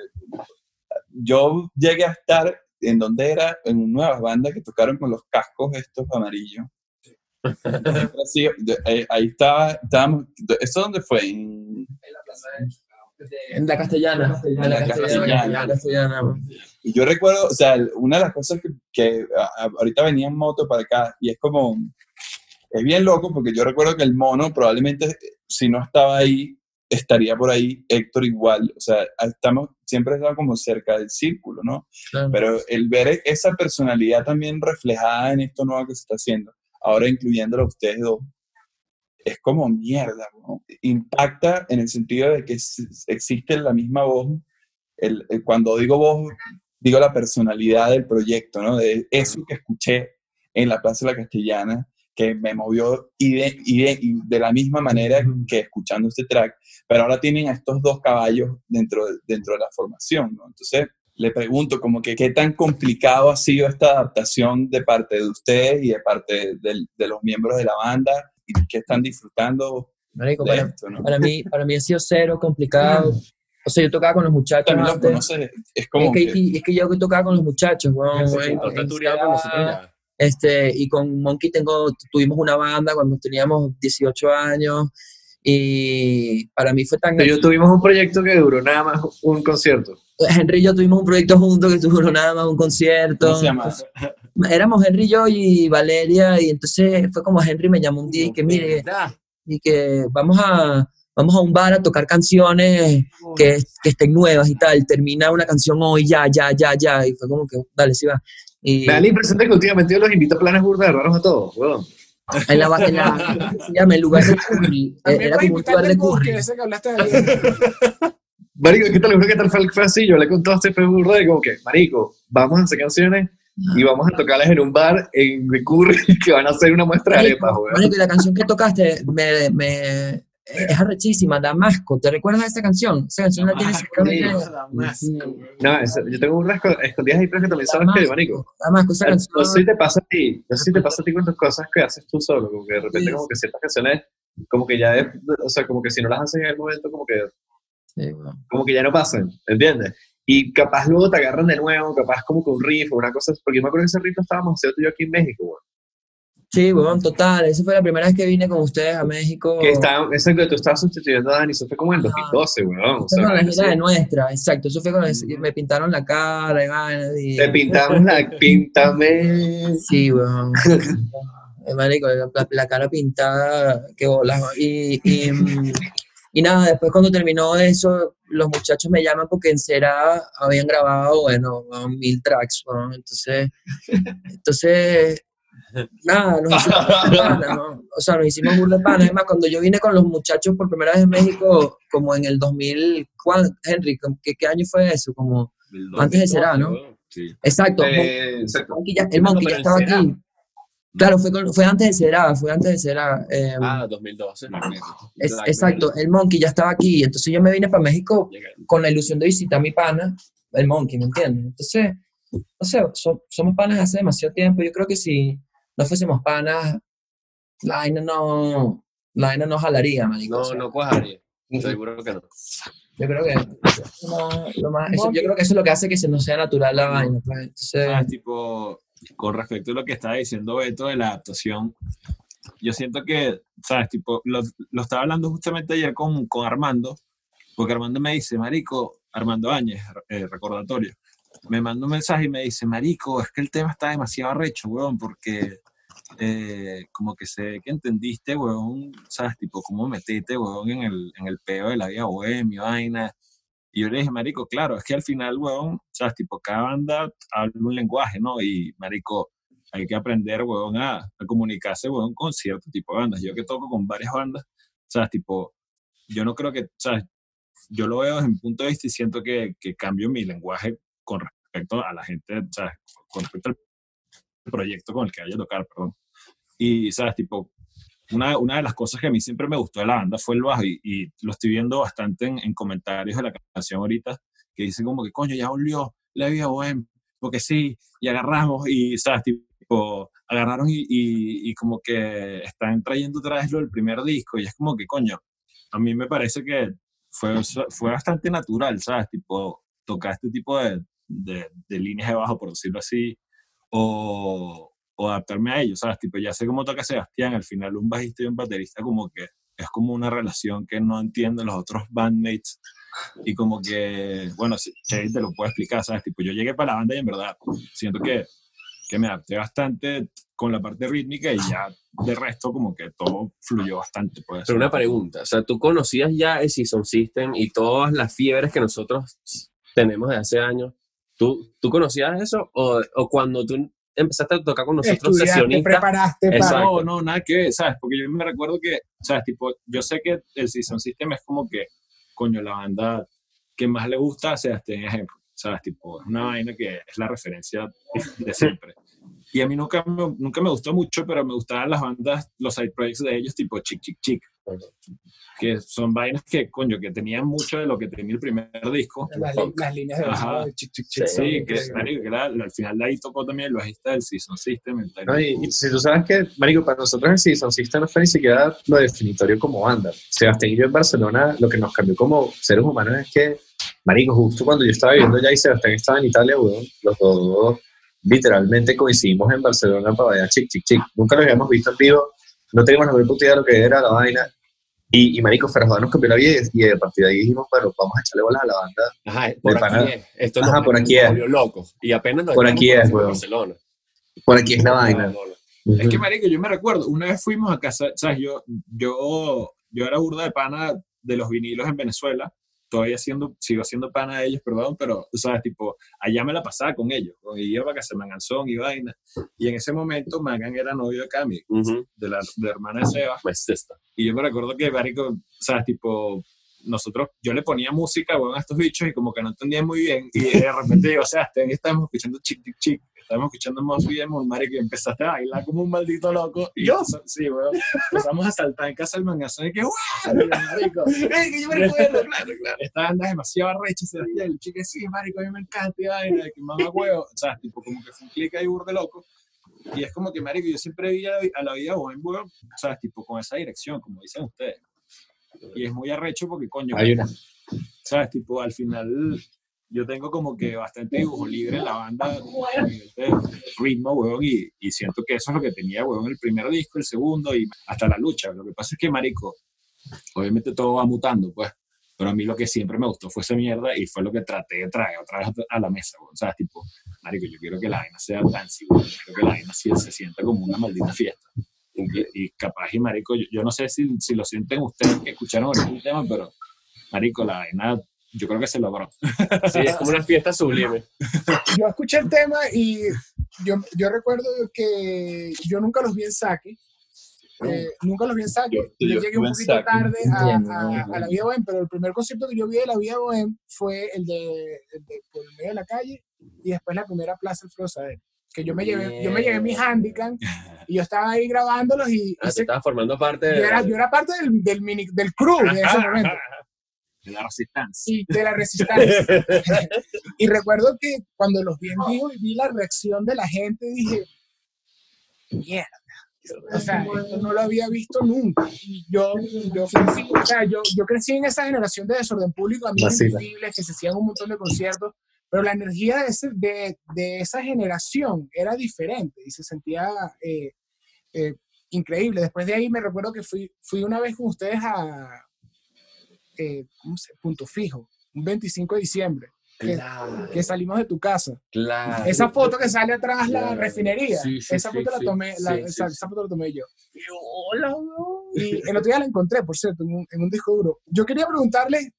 yo llegué a estar en donde era, en nuevas bandas que tocaron con los cascos estos amarillos. De- eh, ahí estaba, estábamos, ¿eso dónde fue? En- En la castellana, en la la castellana, en la castellana. castellana. Y yo recuerdo, o sea, una de las cosas que, que ahorita venía en moto para acá y es como, es bien loco porque yo recuerdo que el mono probablemente si no estaba ahí, estaría por ahí Héctor igual, o sea, estamos, siempre estamos como cerca del círculo, ¿no? Claro. Pero el ver esa personalidad también reflejada en esto nuevo que se está haciendo, ahora incluyéndolo a ustedes dos, es como mierda, ¿no? Impacta en el sentido de que existe la misma voz. El, el- cuando digo voz, digo la personalidad del proyecto, ¿no? De eso que escuché en la Plaza de la Castellana, que me movió y de, y de, y de la misma manera que escuchando este track, pero ahora tienen a estos dos caballos dentro de, dentro de la formación, ¿no? Entonces, le pregunto como que qué tan complicado ha sido esta adaptación de parte de ustedes y de parte del- de los miembros de la banda y qué están disfrutando Marico, de para, esto, ¿no? para, mí, para mí ha sido cero complicado. O sea, yo tocaba con los muchachos También los antes. conoces, es como Es que, que- es que yo tocaba con los muchachos, weón, Sí, tureado con nosotros ya. Este, y con Monkey tengo, tuvimos una banda cuando teníamos 18 años y para mí fue tan... Yo tuvimos un proyecto que duró nada más un concierto. Henry y yo tuvimos un proyecto juntos que tuvo nada más un concierto. ¿Cómo se llama? Éramos Henry y yo y Valeria y entonces fue como Henry me llamó un día y que mire, y que vamos a, vamos a un bar a tocar canciones que, que estén nuevas y tal. Termina una canción hoy, ya, ya, ya, ya. Y fue como que, dale, sí va. Y Me da la impresión de que últimamente yo los invito a planes burda de raros a todos, weón. en la, en la ¿cómo se llama? el lugar de curry. <laughs> Era como un lugar de curry. que ese que hablaste de ayer. <laughs> Marico, ¿qué tal? Juro que tal fue, fue así. Yo le conté a este fue burda y como que, marico, vamos a hacer canciones y vamos a tocarlas en un bar en Curry <laughs> que van a hacer una muestra de arepas, weón. marico, y la canción que tocaste me, me, es arrechísima, Damasco. ¿Te recuerdas de esa canción? Esa canción la tienes seguramente- No, eso- yo tengo burdas esco- escondidas ahí, pero que también sabes que, marico. Damasco, esa canción. No sé si te pasa a ti, no sé si te pasa a ti con tus cosas que haces tú solo, como que de repente como que ciertas canciones, como que ya, es- o sea, como que si no las haces en el momento, como que, Sí, weón. como que ya no pasan, ¿entiendes? Y capaz luego te agarran de nuevo, capaz como con un riff o una cosa, porque yo me acuerdo que ese riff lo estábamos haciendo tú y yo aquí en México, weón. Sí, weón, total. Esa fue la primera vez que vine con ustedes a México. Que estaba, exacto, que tú estabas sustituyendo a Dani, eso fue como en 2012, weón. O sea, con la gira sí. de nuestra, exacto. Eso fue el- me pintaron la cara y Te pintamos la <laughs> píntame. Sí, weón. <laughs> Marico, la, cara pintada, qué bolas. Y, y, y nada, después cuando terminó eso, los muchachos me llaman porque en Cera habían grabado, bueno, mil tracks, weón. Entonces, entonces, nada, nos hicimos pana, <laughs> ¿no? O sea, nos hicimos burda de pana. Además, cuando yo vine con los muchachos por primera vez en México, como en el 2000, ¿cuál, Henry? ¿qué, qué año fue eso? Como, Antes de Será, ¿no? Sí. exacto. Eh, exacto. Monkey ya- el Monkey ya estaba Será. aquí. Claro, fue, con- fue antes de Será, fue antes de Será. eh, Ah, 2012. es- Black exacto, el Monkey ya estaba aquí. Entonces yo me vine para México con la ilusión de visitar a mi pana, el Monkey, ¿me entiendes? Entonces, no sé, so- somos panas hace demasiado tiempo. Yo creo que si no fuésemos panas, la vaina no, la vaina no jalaría, marico. o No, sea, no cuajaría. Seguro que no. Yo creo que no, lo más- eso- yo creo que eso es lo que hace que se nos sea natural la vaina. pues. Entonces, ¿Sabes? Tipo, con respecto a lo que estaba diciendo Beto de la adaptación, yo siento que, ¿sabes? Tipo, lo, lo estaba hablando justamente ayer con, con Armando, porque Armando me dice, Marico, Armando Áñez, eh, recordatorio, me mandó un mensaje y me dice, Marico, es que el tema está demasiado arrecho, weón, porque eh, como que sé que entendiste, weón, ¿sabes? Tipo, cómo metiste, weón, en el, en el peo de la vida bohemia, vaina. Y yo le dije, Marico, claro, es que al final, weón, ¿sabes? Tipo, cada banda habla un lenguaje, ¿no? Y, Marico, hay que aprender, weón, a, a comunicarse, weón, con cierto tipo de bandas. Yo que toco con varias bandas, ¿sabes? Tipo, yo no creo que, ¿sabes? Yo lo veo desde mi punto de vista y siento que, que cambio mi lenguaje con respecto a la gente, ¿sabes? Con respecto al proyecto con el que vaya a tocar, perdón. Y, ¿sabes? Tipo, una, una de las cosas que a mí siempre me gustó de la banda fue el bajo y, y lo estoy viendo bastante en, en comentarios de la canción ahorita, que dicen como que, coño, ya volvió la vida bohem, porque sí, y agarramos y, ¿sabes? Tipo, agarraron y, y, y como que están trayendo otra vez lo del primer disco y es como que, coño, a mí me parece que fue, fue bastante natural, ¿sabes? Tipo, tocar este tipo de, de, de líneas de bajo, por decirlo así, o, o adaptarme a ellos, ¿sabes? Tipo, ya sé cómo toca Sebastián, al final un bajista y un baterista como que es como una relación que no entienden los otros bandmates y como que, bueno, si Chase te lo puedo explicar, ¿sabes? Tipo, yo llegué para la banda y en verdad siento que, que me adapté bastante con la parte rítmica y ya de resto como que todo fluyó bastante. Pero una pregunta, o sea, ¿tú conocías ya el Season System y todas las fiebres que nosotros tenemos de hace años? ¿Tú, tú conocías eso? ¿O, o cuando tú empezaste a tocar con nosotros sesionistas? preparaste para... Exacto. No, no, nada que ver, ¿sabes? Porque yo me recuerdo que, ¿sabes? Tipo, yo sé que el Season System es como que, coño, la banda que más le gusta a Sebastián Ejemplo, ¿sabes? Tipo, es una vaina que es la referencia de siempre. Y a mí nunca me, nunca me gustó mucho, pero me gustaban las bandas, los side projects de ellos, tipo Chic Chic Chic, que son vainas que, coño, que tenían mucho de lo que tenía el primer disco. Las, li- las líneas de Ajá. de chic, chic, chic. Sí, Sí, que, marico, que era- al final de ahí tocó también el bajista del Season System. el No, y, y si tú sabes que, Marico, para nosotros el Season System no fue ni siquiera lo definitorio como banda. Sebastián y yo en Barcelona, lo que nos cambió como seres humanos es que, Marico, justo cuando yo estaba viviendo allá y Sebastián estaba en Italia, weón, los dos literalmente coincidimos en Barcelona para bailar chic, chic, chic. Nunca los habíamos visto en vivo, no teníamos la menor puta idea de lo que era la vaina. Y, y Marico, Ferrajón nos cambió la vida y, y a partir de ahí dijimos, bueno, vamos a echarle bolas a la banda. Ajá, por aquí pana. es. Esto Ajá, por aquí es. volvió locos. Y apenas nos Por aquí es, weón. Barcelona. Por aquí es la vaina. Es que, marico, yo me recuerdo, una vez fuimos a casa, ¿sabes? Yo, yo, yo era burda de pana de los vinilos en Venezuela, todavía siendo, sigo siendo pana de ellos, perdón, pero, ¿sabes? Tipo, allá me la pasaba con ellos, y iba casa de Manganzón y vaina, y en ese momento Mangan era novio de Cami, Ujú. de la, de la hermana de Seba, My sister. y yo me recuerdo que, marico, ¿sabes? Tipo, nosotros, yo le ponía música, weón, a estos bichos y como que no entendían muy bien, y de repente digo, o sea, estábamos escuchando chic, chic, chic, estábamos escuchando Mos bien, marico, y empezaste a bailar como un maldito loco. Y ¿Yo? Sí, weón. Empezamos a saltar en casa del mangazón y que, ¡guau! <laughs> Marico, ¡eh, que yo me recuerdo! <laughs> Claro, claro. Esta banda es demasiado arrecha, se decía, el chico, sí, marico, a mí me encanta, y vaina, que mamá huevo. O sea, tipo, como que fue un clic ahí burde loco. Y es como que, marico, yo siempre vi a, a la vida bohem, weón, o sea, tipo, con esa dirección, como dicen ustedes. Y es muy arrecho porque, coño, Hay una. ¿sabes? Tipo, al final yo tengo como que bastante dibujo libre en la banda a nivel de ritmo, weón, y, y siento que eso es lo que tenía, weón, el primer disco, el segundo y hasta la lucha. Lo que pasa es que, marico, obviamente todo va mutando, pues, pero a mí lo que siempre me gustó fue esa mierda y fue lo que traté de traer otra vez a la mesa, weón. O sea, tipo, marico, yo quiero que la vaina sea dancing, weón. Yo quiero que la vaina sí se sienta como una maldita fiesta. Y, y capaz, y marico, yo, yo no sé si, si lo sienten ustedes que escucharon el tema, pero marico, la vaina, yo creo que se logró. Sí, es como una fiesta sublime. <laughs> Yo escuché el tema y yo, yo recuerdo que yo nunca los vi en saque. eh, nunca los vi en saque. Yo- Yo, yo llegué un poquito Saque. tarde a, a- a la Vida Bohem, pero el primer concierto que yo vi de la Vida Bohem fue el de, el de por el medio de la calle y después la primera plaza del Flosadero. Que yo me llevé, yo me llevé mi handicap y yo estaba ahí grabándolos y Ah, hice- te estabas formando parte yo, de... era, yo era parte del, del, mini, del crew de ese momento De la resistencia. y de la resistencia. <laughs> y recuerdo que cuando los vi en vivo y vi la reacción de la gente, dije, mierda. O sea, esto no lo había visto nunca. Y yo, yo, crecí, o sea, yo, yo crecí en esa generación de desorden público, amigos invisibles que se hacían un montón de conciertos, pero la energía de, ese, de, de esa generación era diferente y se sentía eh, eh, increíble. Después de ahí me recuerdo que fui, fui una vez con ustedes a eh, ¿cómo se- Punto Fijo, un 25 de diciembre, que, Claro, que salimos de tu casa. claro. Esa foto que sale atrás, la Claro. refinería, Sí, sí, esa sí, foto la sí. tomé, la- Sí, esa, foto la tomé yo. Y hola. Y el otro día la encontré, por cierto, en un, en un disco duro. Yo quería preguntarles,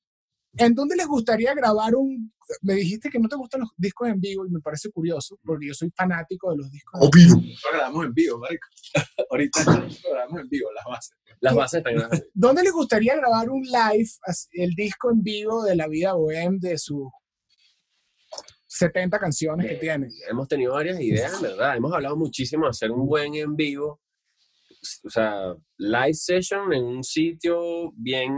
¿en dónde les gustaría grabar un... Me dijiste que no te gustan los discos en vivo y me parece curioso, porque yo soy fanático de los discos en vivo. Nosotros grabamos en vivo, marico. <laughs> Ahorita grabamos en vivo, las bases. Las bases están la- ¿Dónde les gustaría grabar un live, el disco en vivo de la vida bohem de sus 70 canciones que tiene? Hemos tenido varias ideas, verdad. Hemos hablado muchísimo de hacer un buen en vivo. O sea, live session en un sitio bien,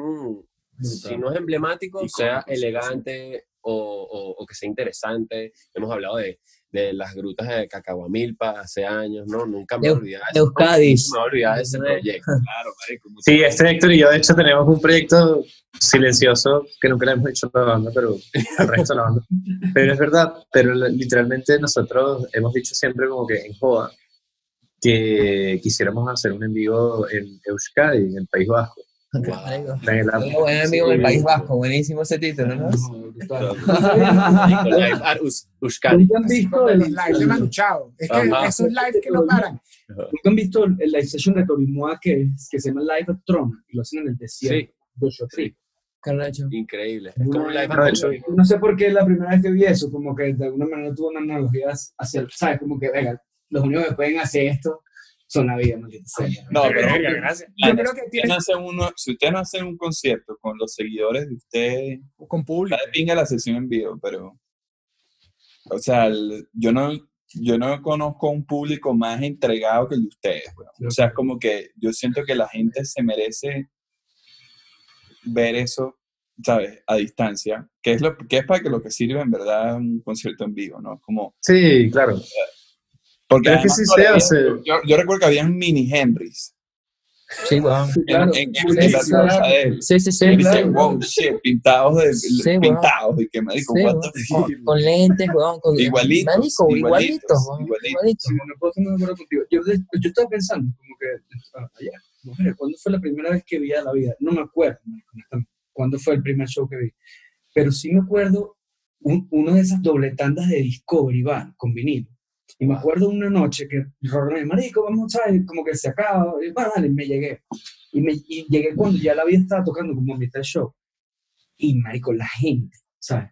si no es emblemático, sea elegante o, o- o que sea interesante. Hemos hablado de, de las grutas de Cacahuamilpa hace años, ¿no? Nunca me De- voy a olvidar. de Euskadis. No me voy a olvidar de ese proyecto. Claro, marico. Sí, este Héctor y yo, de hecho, tenemos un proyecto silencioso que nunca le hemos dicho a la banda, pero al resto de la banda. <laughs> Pero es verdad, pero literalmente nosotros hemos dicho siempre como que en Joda que quisiéramos hacer un en vivo en Euskadi, en el País Vasco. El- Muy buen amigo Sí. del País Vasco, buenísimo ese título, ¿no? Live at Us- Euskadi. ¿Nunca han visto el, los lives de Manu Chao. Es que esos lives que no paran. ¿nunca han visto el live session de Torimoa que, que se llama Live at Tron y lo hacen en el desierto? Sí, increíble. Es como un live at No sé por qué la primera vez que vi eso, como que de alguna manera tuvo una analogía hacia, el- ¿sabes? Como que, venga, los únicos que pueden hacer esto son la vida, maldita sea. No, pero Yo Ah, creo que ustedes tiene no hacen uno, si ustedes no hacen un concierto con los seguidores de ustedes, con público. está de pinga la sesión en vivo, pero. O sea, el- yo no. Yo no conozco un público más entregado que el de ustedes. O sea, es como que yo siento que la gente se merece ver eso, ¿sabes? A distancia, que es, lo, que es para que lo que sirve en verdad un concierto en vivo, ¿no? Como, Sí, claro. Porque es que sí se hace. Yo, yo recuerdo que habían mini Henrys Sí, weón. Sí, en, claro. en- en- Sí, en sí, la casa de él. Sí, sí, sí. Y dice, claro. wow, shit, pintados de Sí, pintados y que marico, Sí, the Con, lentes, weón. Con, Igualitos, Marico, igualitos, igualitos, weón. igualitos. Sí. Yo, estaba pensando, como que ah, ayer, mujer, ¿cuándo fue la primera vez que vi a la vida? No me acuerdo, honestamente, cuándo fue el primer show que vi. Pero sí me acuerdo un, uno de esas doble tandas de Discovery Bar con vinilo. Y me acuerdo una noche que Rorro marico, vamos a ver, como que se acaba. Y bueno, dale, me llegué. Y, me, y llegué cuando ya la vida estaba tocando como a mitad del show. Y, marico, la gente, ¿sabes?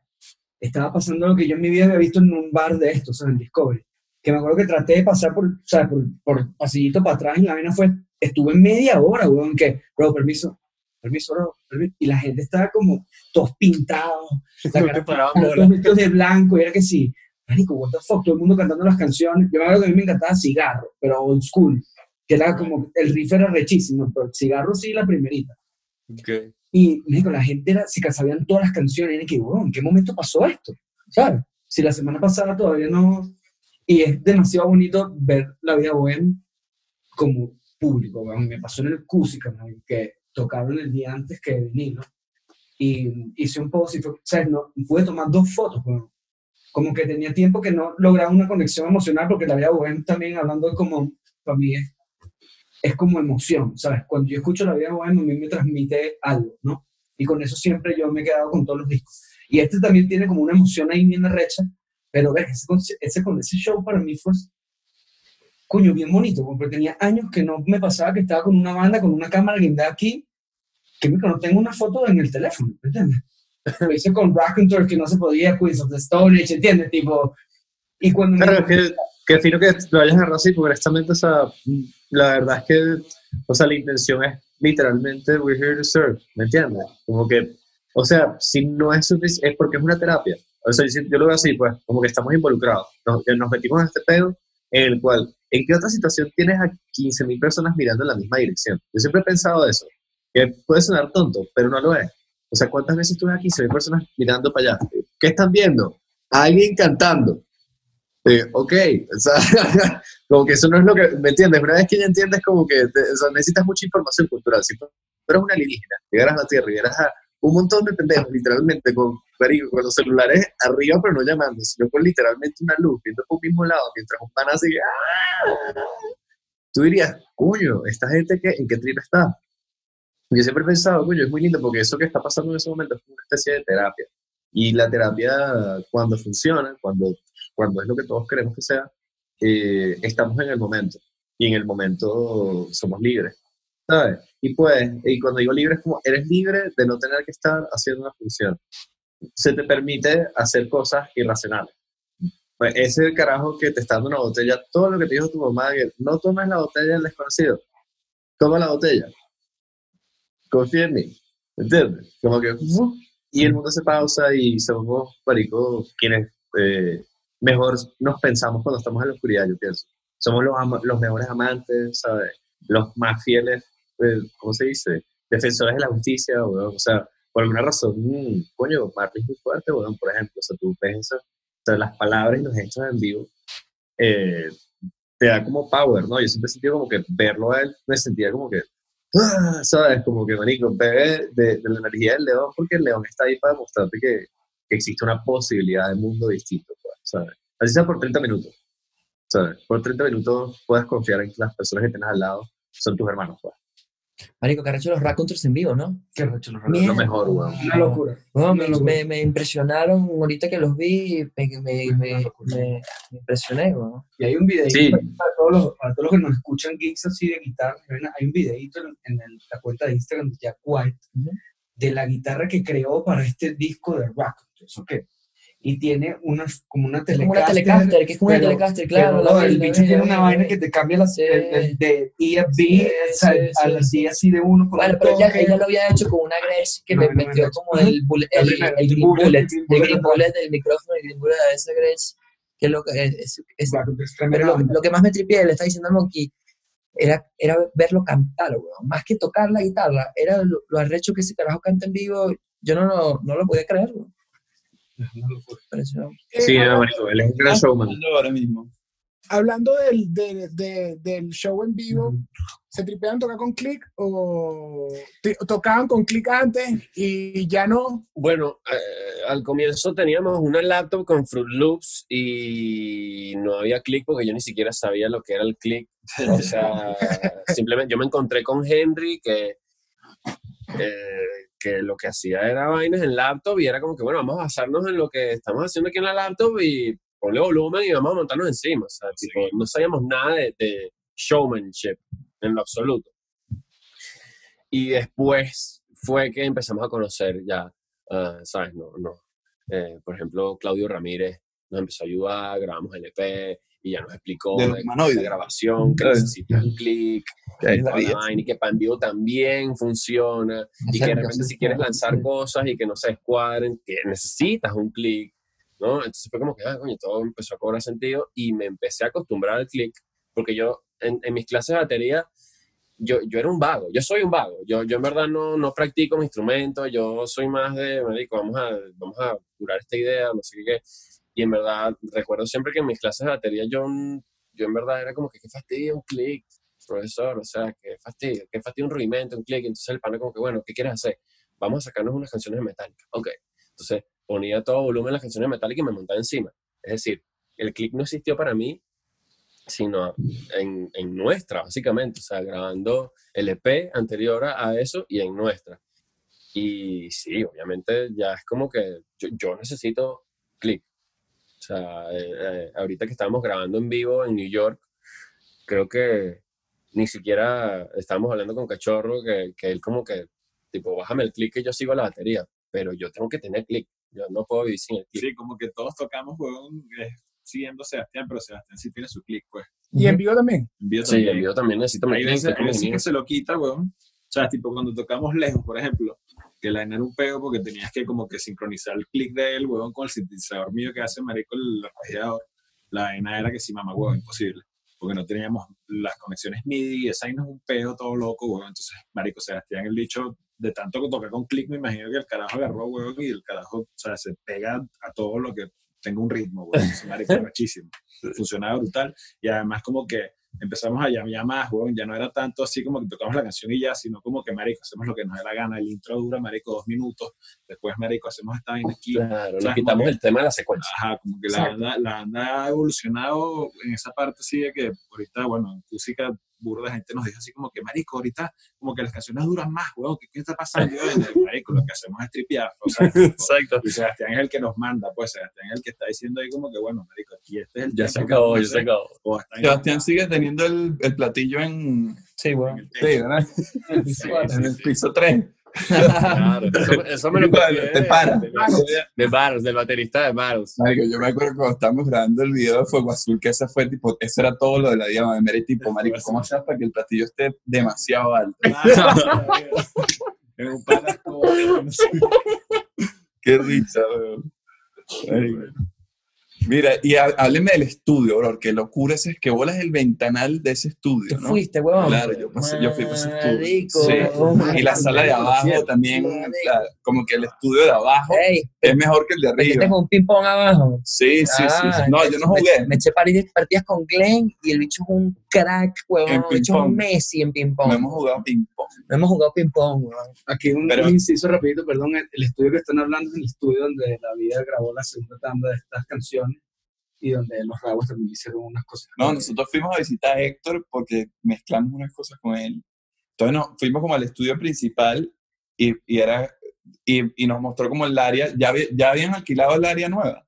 Estaba pasando lo que yo en mi vida había visto en un bar de estos, ¿sabes? En Discovery que me acuerdo que traté de pasar por, ¿sabes? por, por pasillito para atrás y la vaina fue, estuve media hora, weón, que, bro, permiso, permiso, bro, permiso. y la gente estaba como todos pintados, la cara todos vestidos de blanco, y era que sí, marico, what the fuck, todo el mundo cantando las canciones, yo me acuerdo que a mí me encantaba Cigarro, pero old school, que era como, el riff era rechísimo, pero Cigarro sí, la primerita. Y, marico, la gente era, si sabían todas las canciones, y era que, weón, ¿en qué momento pasó esto? ¿Sabes? Si la semana pasada todavía no... Y es demasiado bonito ver la vida bohem como público. Me pasó en el Cusica, ¿no? que tocaron el día antes que vinilo. Y hice un post y fue, ¿sabes? No, pude tomar dos fotos, weón. Como que tenía tiempo que no lograba una conexión emocional, porque la vida bohem también, hablando como, para mí es, es como emoción, ¿sabes? Cuando yo escucho la vida bohem, a mí me transmite algo, ¿no? Y con eso siempre yo me he quedado con todos los discos. Y este también tiene como una emoción ahí bien arrecha, pero ver, ese, ese, ese show para mí fue, coño, bien bonito, porque tenía años que no me pasaba que estaba con una banda, con una cámara guindada aquí, que no tengo una foto en el teléfono, ¿me ¿entiendes? Lo hice con Raconteur, que no se podía, Queens of the Stone Age, ¿entiendes? Tipo, y cuando me- Claro, es que, que fino que lo hayas agarrado así, porque honestamente, o sea, la verdad es que, o sea, la intención es literalmente, we're here to serve, ¿me entiendes? Como que, o sea, si no es suficiente, es porque es una terapia. O sea, yo, lo veo así, pues, como que estamos involucrados. Nos, nos metimos en este pedo en el cual, ¿en qué otra situación tienes a 15.000 personas mirando en la misma dirección? Yo siempre he pensado eso, que puede sonar tonto, pero no lo es. O sea, ¿cuántas veces tú ves a 15.000 personas mirando para allá? ¿Qué están viendo? Alguien cantando. Eh, ok, <laughs> o sea, como que eso no es lo que, ¿me entiendes? Una vez que ya entiendes como que necesitas mucha información cultural. Si tú eres una alienígena, llegaras a la Tierra y llegaras a un montón de pendejos, literalmente, con con los celulares arriba, pero no llamando, sino con literalmente una luz, viendo por un mismo lado, mientras un pan así, ¡ah! tú dirías, coño, ¿esta gente qué, en qué trip está? Yo siempre he pensado, coño, es muy lindo porque eso que está pasando en ese momento es una especie de terapia. Y la terapia, cuando funciona, cuando, cuando es lo que todos queremos que sea, eh, estamos en el momento. Y en el momento somos libres, ¿sabes? Y pues, y cuando digo libre es como, eres libre de no tener que estar haciendo una función. Se te permite hacer cosas irracionales. Pues ese carajo que te está dando una botella. Todo lo que te dijo tu mamá, que no tomes la botella del desconocido. Toma la botella. Confía en mí. ¿Entiendes? Como que... Y el mundo se pausa y somos, marico, quienes eh, mejor nos pensamos cuando estamos en la oscuridad, yo pienso. Somos los, los mejores amantes, ¿sabes? Los más fieles, eh, ¿cómo se dice? Defensores de la justicia, O sea, por alguna razón, mmm, coño, Marley es muy fuerte, weón, por ejemplo. O sea, tú piensas, o sea, las palabras y los hechos en vivo eh, te da como power, ¿no? Yo siempre he sentido como que verlo a él, me sentía como que, <laughs> ¿sabes? Como que, manico, bebe de, la energía del león, porque el león está ahí para demostrarte que, que existe una posibilidad de mundo distinto, pues, ¿sabes? Así sea por 30 minutos, ¿sabes? Por 30 minutos puedes confiar en que las personas que tienes al lado son tus hermanos, pues. Marico, que hecho los Raconteurs en vivo, ¿no? Qué hecho los Raconteurs. Lo mejor, weón. Una locura. Bueno, me, me, me, impresionaron ahorita que los vi, me, me, me impresioné, weón. Y hay un videito sí. para, todos los, para todos los que nos escuchan geeks así de guitarra, hay un videito en, en el, la cuenta de Instagram de Jack White de la guitarra que creó para este disco de Raconteurs, ¿ok? Y tiene una, como una telecaster. Como una telecaster, que es como una telecaster, claro. Pero, el bicho tiene una vaina que te cambia la, el, de sí, a la sí, así de uno. Bueno, pero ella, ella, lo había hecho con una Grace que no, me metió como el, bullet, el, el, el, green bullet, el green bullet del micrófono, el green bullet de esa Grace, que lo que es, es, pero lo, lo, que más me tripié, le está diciendo al Monkey, era, era verlo cantar, weón. Más que tocar la guitarra, era lo, lo arrecho que ese carajo canta en vivo, yo no, no, no lo podía creer, weón. <laughs> Sí, eh, bonito, él es un gran showman. Ahora mismo. Hablando del, del, del, show en vivo, ¿se tripean tocar con click o tocaban con click antes y ya no? Bueno, eh, al comienzo teníamos una laptop con Fruit Loops y no había click porque yo ni siquiera sabía lo que era el click. O sea, <laughs> simplemente yo me encontré con Henry que eh, lo que hacía era vainas en laptop y era como que, bueno, vamos a basarnos en lo que estamos haciendo aquí en la laptop y ponle volumen y vamos a montarnos encima. O sea, tipo, no sabíamos nada de, showmanship en lo absoluto. Y después fue que empezamos a conocer ya, uh, ¿sabes? No, no. Eh, por ejemplo, Claudio Ramírez nos empezó a ayudar, grabamos el EP, y ya nos explicó de, de, grabación, que necesita un clic, y que para en vivo también funciona, y que de repente si quieres lanzar cosas y que no se escuadren, que necesitas un clic, ¿no? Entonces fue como que, ah, coño, todo empezó a cobrar sentido y me empecé a acostumbrar al clic, porque yo en, en, mis clases de batería, yo, yo era un vago, yo soy un vago, yo, yo en verdad no, no practico mi instrumento, yo soy más de, me digo, vamos a, vamos a curar esta idea, no sé qué, y en verdad, recuerdo siempre que en mis clases de batería yo, yo en verdad era como que qué fastidio un clic, profesor, o sea, qué fastidio, qué fastidio un rudimento, un clic. Entonces el pana como que, bueno, ¿qué quieres hacer? Vamos a sacarnos unas canciones metálicas. Ok. Entonces ponía todo volumen las canciones metálicas y me montaba encima. Es decir, el clic no existió para mí, sino en, en, nuestra, básicamente. O sea, grabando el EP anterior a eso y en nuestra. Y sí, obviamente ya es como que yo, yo necesito clic. O sea, eh, eh, ahorita que estábamos grabando en vivo en New York, creo que ni siquiera estábamos hablando con Cachorro, que, que él como que, tipo, bájame el clic que yo sigo la batería, pero yo tengo que tener clic, yo no puedo vivir sin el clic. Sí, como que todos tocamos, weón, eh, siguiendo a Sebastián, pero Sebastián sí tiene su clic, pues. ¿Y en vivo también? En vivo también. Sí, en vivo también necesito mi clic. que se lo quita, weón. O sea, tipo cuando tocamos lejos, por ejemplo, que la era un pego porque tenías que como que sincronizar el clic de él, huevón, con el sintetizador mío que hace marico el arpeggiador. La vaina era que si mamá, huevón, imposible. Porque no teníamos las conexiones MIDI, esa vaina es un pego todo loco, huevón. Entonces, marico, Sebastián, el dicho, de tanto que toca con clic, me imagino que el carajo agarró, huevón, y el carajo, o sea, se pega a todo lo que tenga un ritmo, huevón. Es marico, <laughs> rachísimo. Funcionaba brutal. Y además como que empezamos a llamar más, weón, ya no era tanto así como que tocamos la canción y ya, sino como que, marico, hacemos lo que nos dé la gana, el intro dura, marico, dos minutos, después, marico, hacemos esta vaina aquí. Claro, nos quitamos el tema de la secuencia. Ajá, como que la banda, la banda ha evolucionado en esa parte así de que ahorita, bueno, en música burda gente nos dice así como que, marico, ahorita como que las canciones duran más, weón, ¿qué, qué está pasando? Y marico, lo que hacemos es tripear, o sea, <laughs> Exacto. y Sebastián es el que nos manda, pues Sebastián es el que está diciendo ahí como que, bueno, marico, aquí este es el Ya se acabó, ya se acabó. Sebastián sigue teniendo el, el platillo en, Sí, en weón. <laughs> el sí. ¿verdad? En el piso 3. Claro, eso, eso me lo copié Te para. de, de Battles, del baterista de Battles. Marico, yo me acuerdo cuando estábamos grabando el video de Fuego Azul, que ese fue tipo, eso era todo lo de la diama de Mary, tipo, marico, ¿cómo haces para que el platillo esté demasiado alto? en un palaco, no sé. Qué risa, weón. Mira, y há- hábleme del estudio, bro, que locura ese es que bolas el ventanal de ese estudio, Tú ¿no? fuiste, weón. Claro, yo, pasé- yo fui para ese estudio. Marico, Sí. Y la sala de abajo también, la- como que el estudio de abajo Ey, es mejor que el de ¿te arriba. tengo un ping-pong abajo? Sí, sí, sí. sí. Ah, No, yo no me- jugué. Me, eché pari- partidas con Glenn y el bicho es un crack, weón. En El bicho es un. Messi en ping-pong. No hemos jugado ping-pong. No hemos jugado ping-pong, weón. Aquí un, Pero- un inciso rapidito, perdón, el, el estudio que están hablando es el estudio donde la vida grabó la segunda tanda de estas canciones y donde los Raguas también hicieron unas cosas. No, nosotros fuimos a visitar a Héctor porque mezclamos unas cosas con él. Entonces no, fuimos como al estudio principal y, y era y, y nos mostró como el área, ya, ya habían alquilado el área nueva.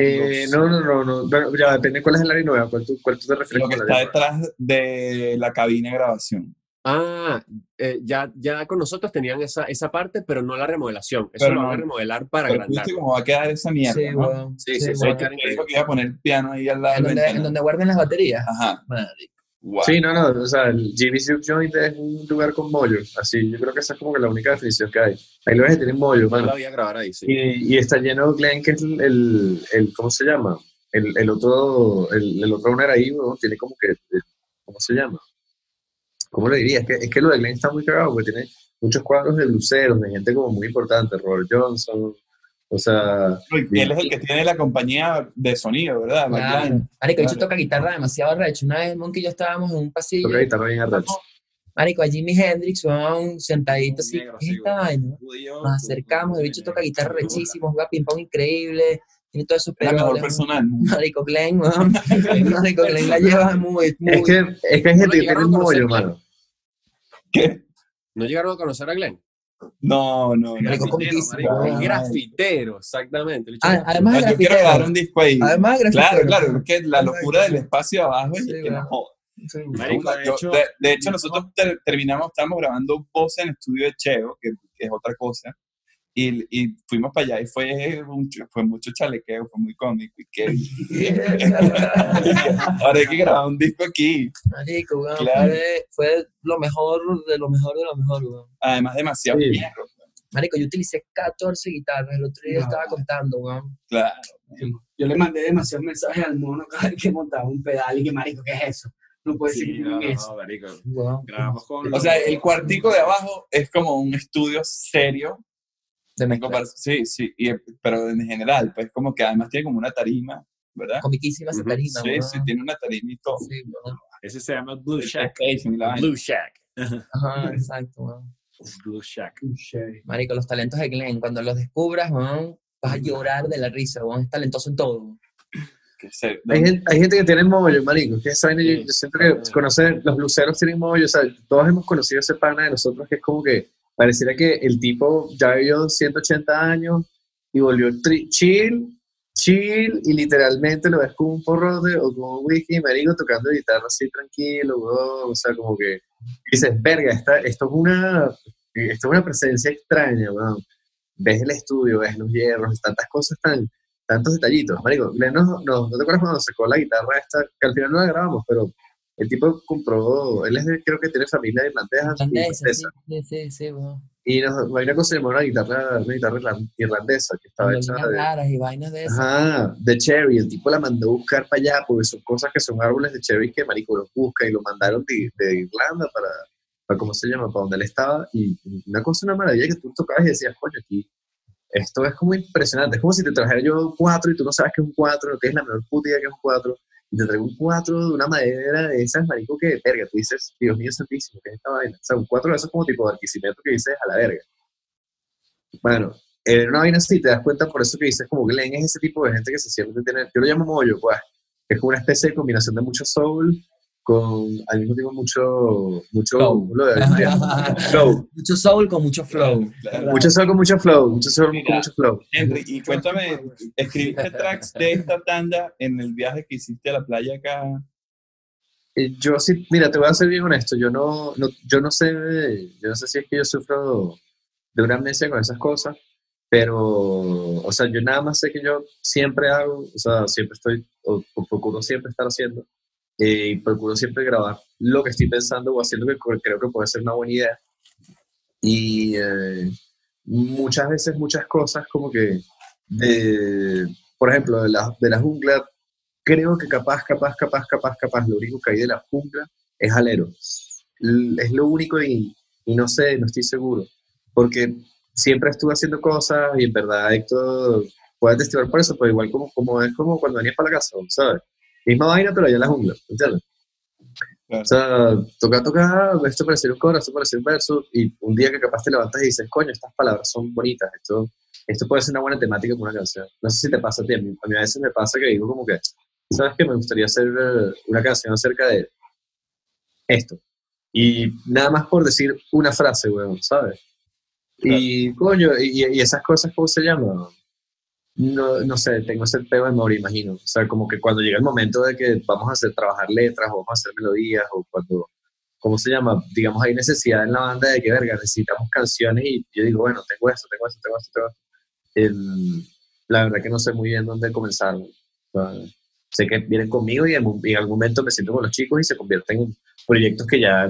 Eh, no, no, no, no. Ya depende cuál es el área nueva, cuál tú, cuál tú te refieres Lo que está nueva. detrás de la cabina de grabación. Ah, eh, ya, ya con nosotros tenían esa, esa parte, pero no la remodelación. Eso Pero lo no- van a remodelar para Pero agrandar. viste cómo va a quedar esa mierda, Sí, ¿no? Sí, sí, sí. va a quedar que iba a poner el piano ahí al lado En donde, en donde guarden las baterías. Ajá. Guau. Sí, no, no, o sea, el Jimmy Silk Joint es un lugar con mollo, así, yo creo que esa es como que la única definición que hay. Hay lugares que tienen mollo, Yo mano. la voy a grabar ahí, sí. Y, y está lleno Glenn, que es el, el, el- ¿cómo se llama? El, el otro, el, el otro owner ahí, weón, tiene como que, eh, ¿cómo se llama? ¿Cómo le diría? Es que, es que lo de Glenn está muy cagado, porque tiene muchos cuadros de luceros, de gente como muy importante, Robert Johnson, o sea, Y él es el que tiene la compañía de sonido, ¿verdad? Claro. Marico, el bicho Claro. toca guitarra demasiado recho. Una vez Monkey y yo estábamos en un pasillo. toca guitarra bien arrecho. Marico, a Jimi Hendrix, weón, sentadito así. Negro, ¿Qué esta vaina? Nos acercamos, el bicho toca guitarra rechísimo, juega ping-pong increíble, tiene todo eso Es la mejor peroles, persona del mundo. Marico Glenn. <laughs> Marico Glenn la lleva muy, muy. Es que, es que hay gente que tiene conocer, mollo, Glenn. ¿Qué? ¿No llegaron a conocer a Glenn? No, no, no. Marico, grafitero. El grafitero, exactamente. El Ah, además de yo quiero grabar un disco ahí. Además Claro, claro, es que la locura del espacio abajo es Sí, que no joda. Sí. Marico, de Yo- hecho, de, de hecho, nosotros ter- terminamos, estábamos grabando un post en el estudio de Cheo, que, que es otra cosa, y, y fuimos para allá y fue, mucho, fue mucho chalequeo, fue muy cómico. Y que, <laughs> ahora hay que grabar un disco aquí. Marico, weón, Claro. fue, fue lo mejor de lo mejor de lo mejor, weón. Además, demasiado Sí. Marico, yo utilicé 14 guitarras, el otro día No. estaba contando, weón. Claro. Yo le mandé demasiados mensajes al mono cada vez que montaba un pedal y que, marico, ¿qué es eso? No puede sí, ser no, que no, eso. marico. Weón. Grabamos con O sea, el cuartico de abajo es como un estudio serio. De mezcla. Sí, sí, y- pero en general, pues como que además tiene como una tarima, ¿verdad? Comiquísima esa tarima, Sí, weón. sí, tiene una tarima y todo. Sí. Ese se llama Blue Shack. Blue Shack. <laughs> Ajá, exacto, weón. Blue Shack. Marico, los talentos de Glenn, cuando los descubras, vas a llorar de la risa. Es talentoso en todo. Hay gente, hay gente que tiene mollo, marico. Que esa vaina yo, Sí. yo siento que conocer, los luceros tienen mollo. O sea, todos hemos conocido ese pana de nosotros que es como que pareciera que el tipo ya vivió 180 años y volvió chill, chill, y literalmente lo ves con un porrote o con un whisky, marico, tocando guitarra así tranquilo. O sea, como que dices, verga, esta, esto, es una, esto es una presencia extraña. Ves el estudio, ves los hierros, tantas cosas tan tantos detallitos. Marico, nos- ¿no te acuerdas cuando sacó la guitarra esta? Que al final no la grabamos, pero el tipo compró, él es de- creo que tiene familia irlandesa. Irlandesa, sí, sí, sí. Y nos, hay una cosa llamada una guitarra, una guitarra irlan- irlandesa que estaba hecha de, y vainas de esas. ajá, de cherry. El tipo la mandó a buscar para allá porque son cosas que son árboles de cherry que Marico los busca y lo mandaron de, de Irlanda para, para, ¿cómo se llama? Para donde él estaba. Y una cosa, una maravilla que tú tocabas y decías, coño, aquí esto es como impresionante. Es como si te trajera yo un 4 y tú no sabes qué es un 4, lo que es la menor puta que es un 4. Y te traigo un 4 de una madera de esas, marico, que, verga, tú dices, Dios mío santísimo, ¿qué es esta vaina? O sea, un 4 de esos como tipo de Barquisimeto que dices a la verga. Bueno, en una vaina así te das cuenta por eso que dices como Glenn es ese tipo de gente que se siente tener, yo lo llamo mollo, pues, es como una especie de combinación de mucho soul con al mismo tiempo mucho mucho Flow. <laughs> flow Mucho soul con mucho flow. Claro. mucho soul con mucho flow mucho soul Mira. con mucho flow Henry, y cuéntame, ¿escribiste tracks de esta tanda en el viaje que hiciste a la playa acá? Eh, yo sí mira te voy a ser bien honesto yo no, no yo no sé yo no sé si es que yo sufro de una amnesia con esas cosas pero o sea yo nada más sé que yo siempre hago o sea siempre estoy o, o procuro siempre estar haciendo eh, y procuro siempre grabar lo que estoy pensando o haciendo que creo que puede ser una buena idea. Y eh, muchas veces muchas cosas como que de por ejemplo de la, de la jungla creo que capaz capaz capaz capaz capaz lo único que hay de la jungla es alero. Es lo único y, y no sé no estoy seguro. Porque siempre estuve haciendo cosas y en verdad Héctor puede testiguar por eso, pero igual como, como es como cuando venías para la casa, ¿sabes? Misma vaina, pero allá en la jungla, ¿entiendes? Claro. O sea, toca, toca, esto parece un coro, esto parece un verso, y un día que capaz te levantas y dices, coño, estas palabras son bonitas, esto, esto puede ser una buena temática para una canción. No sé si te pasa a ti, a mí a, mí a veces me pasa que digo como que, ¿sabes qué? Me gustaría hacer eh, una canción acerca de esto. Y nada más por decir una frase, weón, ¿sabes? Y, coño, y, y esas cosas, ¿cómo se llama? No, no sé, tengo ese peo de memoria, imagino. O sea, como que cuando llega el momento de que vamos a hacer, trabajar letras vamos a hacer melodías o cuando, ¿cómo se llama? Digamos, hay necesidad en la banda de que, verga, necesitamos canciones y yo digo, bueno, tengo esto, tengo esto, tengo esto, tengo esto. El- la verdad que no sé muy bien dónde comenzar. O sé que vienen conmigo y en, en algún momento me siento con los chicos y se convierten en proyectos que ya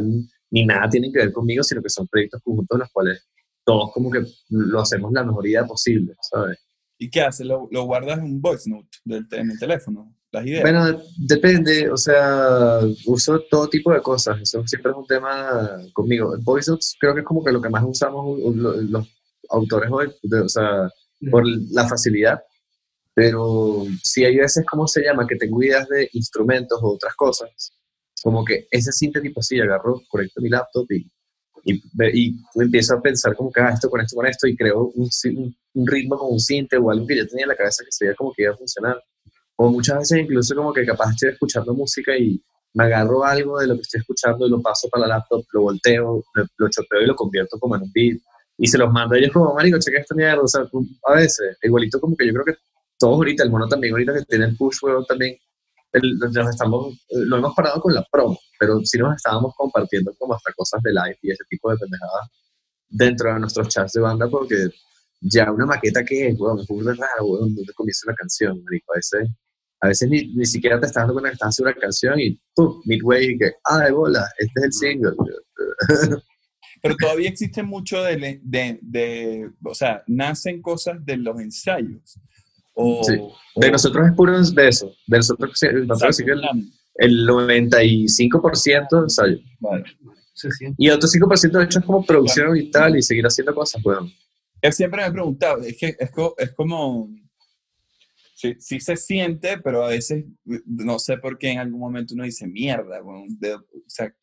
ni nada tienen que ver conmigo, sino que son proyectos conjuntos los cuales todos como que lo hacemos la mejor idea posible, ¿sabes? ¿Y qué haces? ¿Lo, lo guardas en un voice note del, en el teléfono? ¿Las ideas? Bueno, depende, o sea, uso todo tipo de cosas, eso siempre es un tema conmigo. Voice notes creo que es como que lo que más usamos los autores hoy, de- o sea, por la facilidad, pero si hay veces, ¿cómo se llama? Que tengo ideas de instrumentos o otras cosas, como que ese sinte tipo así, agarro, conecto mi laptop y, y, y empiezo a pensar como que, ah, esto con esto con esto, y creo un, un- ritmo con un sinte o algo que yo tenía en la cabeza que sería como que iba a funcionar. O muchas veces incluso como que capaz estoy escuchando música y me agarro algo de lo que estoy escuchando y lo paso para la laptop, lo volteo, lo, lo chopeo y lo convierto como en un beat. Y se los mando a ellos como, marico, checa esta mierda. O sea, a veces, igualito como que yo creo que todos ahorita, el mono también ahorita que tiene el push, weón, también, el- nos estamos, eh, lo hemos parado con la promo, pero sí nos estábamos compartiendo como hasta cosas de live y ese tipo de pendejadas dentro de nuestros chats de banda porque ya una maqueta que es, weón, es muy raro, weón, donde comienza una canción, marico, a veces, a veces ni, ni siquiera te estás dando cuenta que estás haciendo una canción y pum, midway, y que, de bola, este es el single. <laughs> Pero todavía existe mucho de, de, de- o sea, nacen cosas de los ensayos. O, Sí. o- De nosotros es puro de eso, de nosotros, sí, nosotros sí que el, el 95% ensayo. Vale. Se siente. Y el otro 5% de hecho es como producción y tal, y seguir haciendo cosas, weón. Yo siempre me he preguntado, es que es, co- es como, sí, sí se siente, pero a veces no sé por qué en algún momento uno dice, mierda, weón", de- o sea,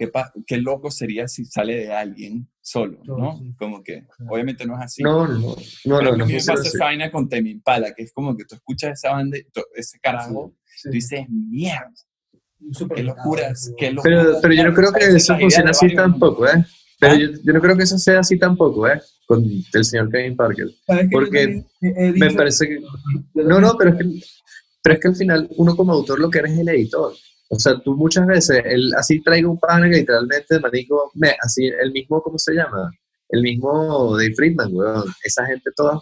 qué, pa- qué loco sería si sale de alguien solo, ¿no? Sí. Como que, obviamente no es así. No, no, no, Pero no, a no, mí me funciona pasa esa vaina con Temi Impala, que es como que tú escuchas esa banda, ese carajo, Sí. tú dices, mierda, qué locuras, qué locuras. Pero, pero yo no creo que eso funcione así tampoco, ¿eh? Pero ¿Ah? yo, yo no creo que eso sea así tampoco, ¿eh? Con el señor Kevin Parker. Porque he Me parece que... No, no, pero es que, pero es que al final uno como autor lo que eres es el editor. O sea, tú muchas veces, el, así traigo un pana que literalmente, manico, me, así, el mismo, ¿cómo se llama? El mismo Dave Friedman, weón. Esa gente toda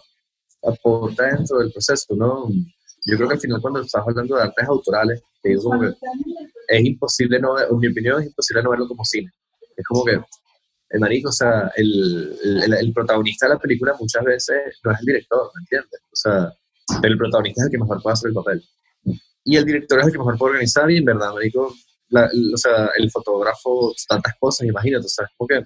aporta dentro del proceso, ¿no? Yo creo que al final cuando estás hablando de artes autorales, te digo como que es imposible no ver, en mi opinión, es imposible no verlo como cine. Es como que, el marico, o sea, el, el, el protagonista de la película muchas veces no es el director, ¿me entiendes? O sea, el protagonista es el que mejor puede hacer el papel. Y el director es el que mejor puede organizar y en verdad, marico, la- o sea, el fotógrafo, tantas cosas, imagínate, o sea, es como que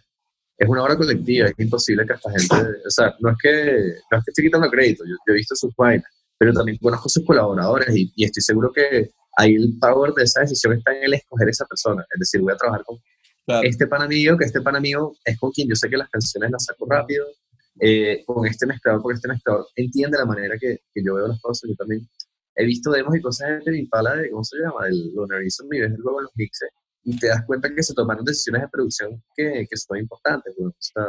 es una obra colectiva, es imposible que esta gente, o sea, no es que, no es que esté quitando crédito, yo, yo he visto sus vainas, pero también conozco sus colaboradores y, y estoy seguro que ahí el power de esa decisión está en el escoger esa persona. Es decir, voy a trabajar con Claro. este pan amigo, que este pan amigo es con quien yo sé que las canciones las saco rápido, eh, con este mezclador, porque este mezclador entiende la manera que, que yo veo las cosas. Yo también he visto demos y cosas de Tame Impala de, ¿cómo se llama? El Reason Me, ves luego en los mixes, y te das cuenta que se tomaron decisiones de producción que, que son importantes, güey. O sea,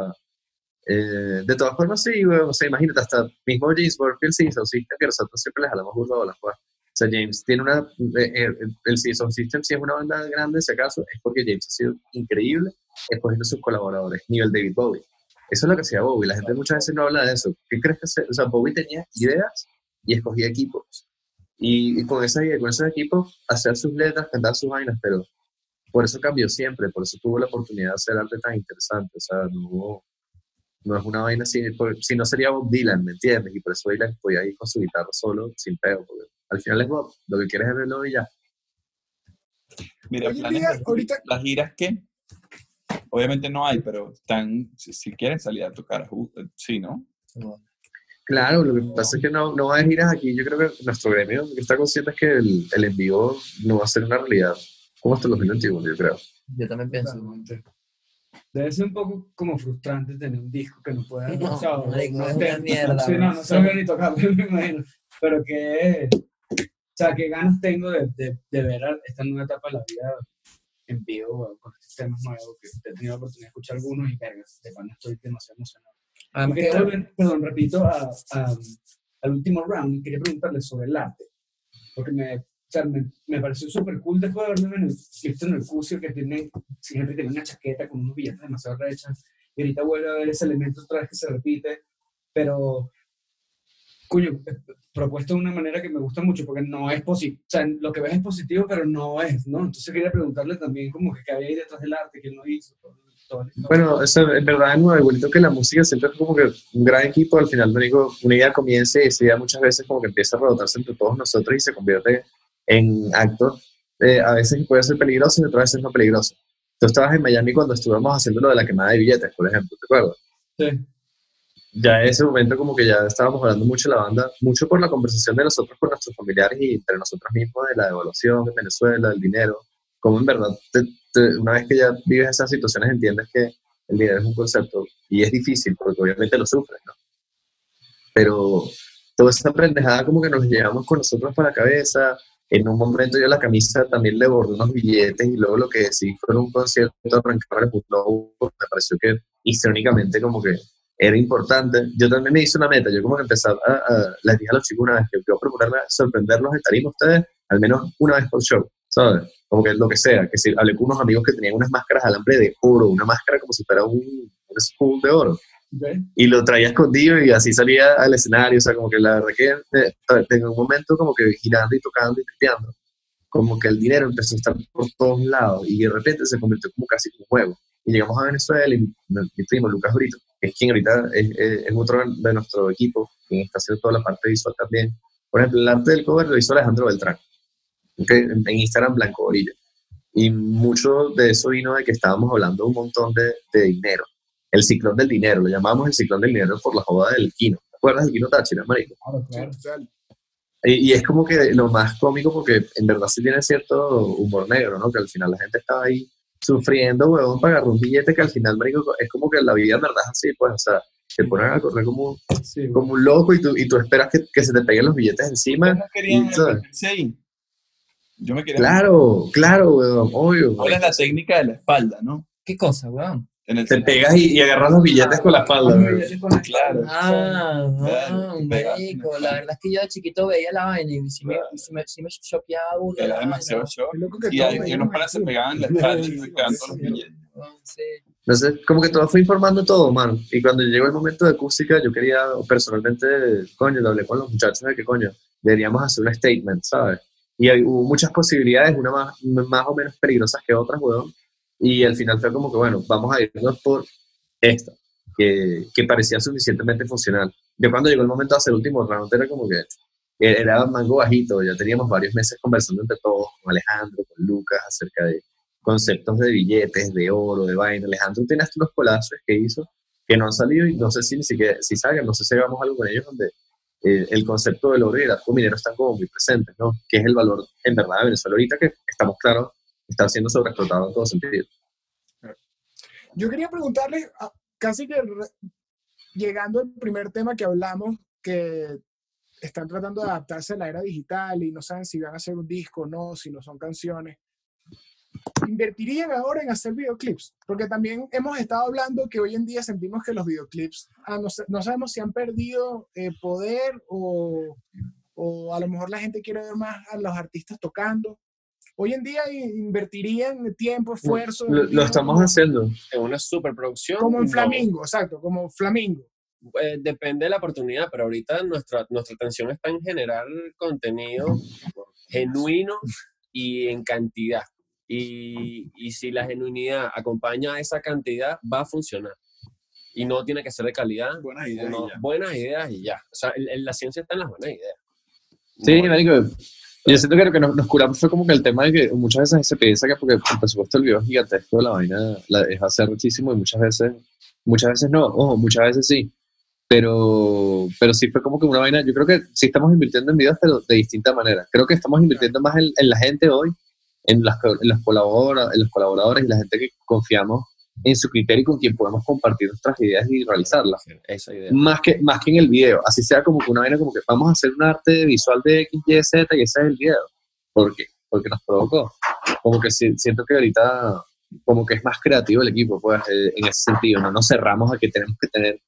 eh, de todas formas, sí, güey. O sea, imagínate, hasta mismo James Burfield hizo System, que nosotros siempre les jalamos burro a las cosas. O sea, James tiene una. eh, eh, el Season System, si es una banda grande, si acaso, es porque James ha sido increíble escogiendo sus colaboradores, nivel David Bowie. Eso es lo que hacía Bowie. La gente muchas veces no habla de eso. ¿Qué crees que hace? O sea, Bowie tenía ideas y escogía equipos. Y, y con, esa, con esos equipos, hacer sus letras, cantar sus vainas, pero por eso cambió siempre. Por eso tuvo la oportunidad de hacer arte tan interesante. O sea, no, no es una vaina así. por- si no sería Bob Dylan, ¿me entiendes? Y por eso Dylan podía ir con su guitarra solo, sin pego. Porque al final es Bob. Lo que quieres es verlo y ya. Mira, planes ahorita- las giras que obviamente no hay, pero están, si, si quieren salir a tocar, ju- sí, ¿no? Claro, lo que pasa es que no, no va a haber giras aquí. Yo creo que nuestro gremio lo que está consciente es que el, el en vivo no va a ser una realidad como hasta el 2021, yo creo. Yo también pienso. Debe ser un poco como frustrante tener un disco que no pueda. No, o sea, o- marico, no es una mierda, Sí, no, no sabía ni tocarlo, <laughs> me imagino. Pero que. O sea, qué ganas tengo de, de, de ver esta nueva etapa de la vida en vivo, con estos temas nuevos, que he tenido la oportunidad de escuchar algunos y vergas, de pana estoy demasiado emocionado. Además Quería que, volver, perdón, repito, a, a- al último round, quería preguntarle sobre el arte. Porque me, o sea, me, me pareció súper cool después de haberme en el- visto en el Cusio que tiene, siempre tiene una chaqueta con unos billetes demasiado rechas. Y ahorita vuelve a ver ese elemento otra vez que se repite. Pero, coño, eh, propuesto de una manera que me gusta mucho porque no es positivo. O sea, lo que ves es positivo, pero no es, ¿no? Entonces quería preguntarle también como que qué había ahí detrás del arte, que él no hizo. todo- Bueno, eso en verdad es muy bonito que la música siempre es como que un gran equipo, al final único, una idea comienza y esa idea muchas veces como que empieza a rebotarse entre todos nosotros y se convierte en actos, eh, a veces puede ser peligroso y otras veces no peligroso. Tú estabas en Miami cuando estuvimos haciendo lo de la quemada de billetes, por ejemplo, ¿te acuerdas? Sí. Ya en ese momento como que ya estábamos hablando mucho de la banda, mucho por la conversación de nosotros con nuestros familiares y entre nosotros mismos de la devaluación de Venezuela, del dinero, como en verdad, te- te- una vez que ya vives esas situaciones entiendes que el dinero es un concepto y es difícil porque obviamente lo sufres, ¿no? Pero toda esa pendejada como que nos llevamos con nosotros para la cabeza. En un momento yo la camisa también le bordé unos billetes y luego lo que sí fue un concierto arrancar el mundo, me pareció que históricamente como que era importante. Yo también me hice una meta, yo como que empecé a, a- les dije a los chicos una vez que yo procurarme sorprenderlos en tarima ustedes al menos una vez por show, ¿sabes? Como que lo que sea, que si hablé con unos amigos que tenían unas máscaras de alambre de oro, una máscara como si fuera un, un de oro ¿Ok? y lo traía escondido y así salía al escenario, o sea, como que la verdad que eh, en un momento como que girando y tocando y tripeando, como que el dinero empezó a estar por todos lados y de repente se convirtió como casi en un juego. Y llegamos a Venezuela y mi, primo Lucas Brito, que es quien ahorita es, es- es otro de nuestro equipo, quien está haciendo toda la parte visual también. Por ejemplo, el arte del cover lo hizo Alejandro Beltrán. En, en Instagram Blanco Orilla. Y mucho de eso vino de que estábamos hablando un montón de, de dinero el ciclón del dinero, lo llamábamos el ciclón del dinero por la joda del Kino. ¿Te acuerdas del Kino Táchira, marico? Claro, claro. Total. Y, y es como que lo más cómico porque en verdad sí tiene cierto humor negro, ¿no? Que al final la gente estaba ahí sufriendo, huevón, para agarrar un billete que al final, marico, es como que la vida en verdad es así, pues, o sea, te ponen a correr como, un- Sí, como un loco y tú, y tú esperas que, que se te peguen los billetes encima. ¿Ustedes no querían y. Yo me quería Claro, claro, huevón, obvio. ¿Cuál es la técnica de la espalda, no? ¿Qué cosa, weón? En el Te pegas y, y agarras los billetes con la espalda, huevón. Claro. Ah, Claro, no, pegaste. marico. La verdad es que yo de chiquito veía la vaina y sí me, Claro. sí me, sí me chopeaba uno. Era la demasiado que Y llama unos panas se pegaban en la espalda y se pegaban todos los billetes. Weón, sí. Entonces, como que todo fue informando todo, mano. Y cuando llegó el momento de acústica, yo quería, personalmente, coño, lo hablé con los muchachos de que, coño, deberíamos hacer un statement, ¿sabes? Y hay- hubo muchas posibilidades, una más, más o menos peligrosas que otras, weón. Y al final fue como que, bueno, vamos a irnos por esta, que, que parecía suficientemente funcional. Yo cuando llegó el momento de hacer el último round, era como que era mango bajito, ya teníamos varios meses conversando entre todos, con Alejandro, con Lucas, acerca de conceptos de billetes, de oro, de vaina. Alejandro tiene hasta unos collages que hizo que no han salido y no sé si ni siquiera, si salgan, no sé si hagamos algo con ellos donde eh, el concepto del oro y el arco minero están como muy presentes, ¿no? Que es el valor en verdad de Venezuela ahorita que estamos claros, está siendo sobreexplotado en todo sentido. Yo quería preguntarle, ah, casi que llegando al primer tema que hablamos, que están tratando de adaptarse a la era digital y no saben si van a hacer un disco o no, si no son canciones. ¿Invertirían ahora en hacer videoclips? Porque también hemos estado hablando que hoy en día sentimos que los videoclips, ah, no, no, sabemos si han perdido eh, poder o, o, a lo mejor la gente quiere ver más a los artistas tocando. Hoy en día invertirían tiempo, esfuerzo. Lo, estamos haciendo. En una superproducción. Como en Flamingo, exacto, como Flamingo. Eh, depende de la oportunidad, pero ahorita nuestra, nuestra atención está en generar contenido genuino y en cantidad. Y, y, si la genuinidad acompaña a esa cantidad, va a funcionar. Y no tiene que ser de calidad. Buenas ideas. No, buenas ideas y ya. O sea, la ciencia está en las buenas ideas. Sí, marico. Yo siento que lo que nos, nos, curamos fue como que el tema de que muchas veces se piensa que porque por supuesto el video es gigantesco, la vaina la, es hacer muchísimo y muchas veces, muchas veces no, ojo, muchas veces sí. Pero, pero sí fue como que una vaina, yo creo que sí estamos invirtiendo en videos, pero de distinta manera. Creo que estamos invirtiendo más en, en la gente hoy en, las, en, los en los colaboradores y la gente que confiamos en su criterio y con quien podemos compartir nuestras ideas y realizarlas. Esa idea. Más que, más que en el video. Así sea como que una vaina como que vamos a hacer un arte visual de X, Y, Z y ese es el video. ¿Por qué? Porque nos provocó. Como que siento que ahorita como que es más creativo el equipo, pues, eh, en ese sentido. No nos cerramos a que tenemos que tener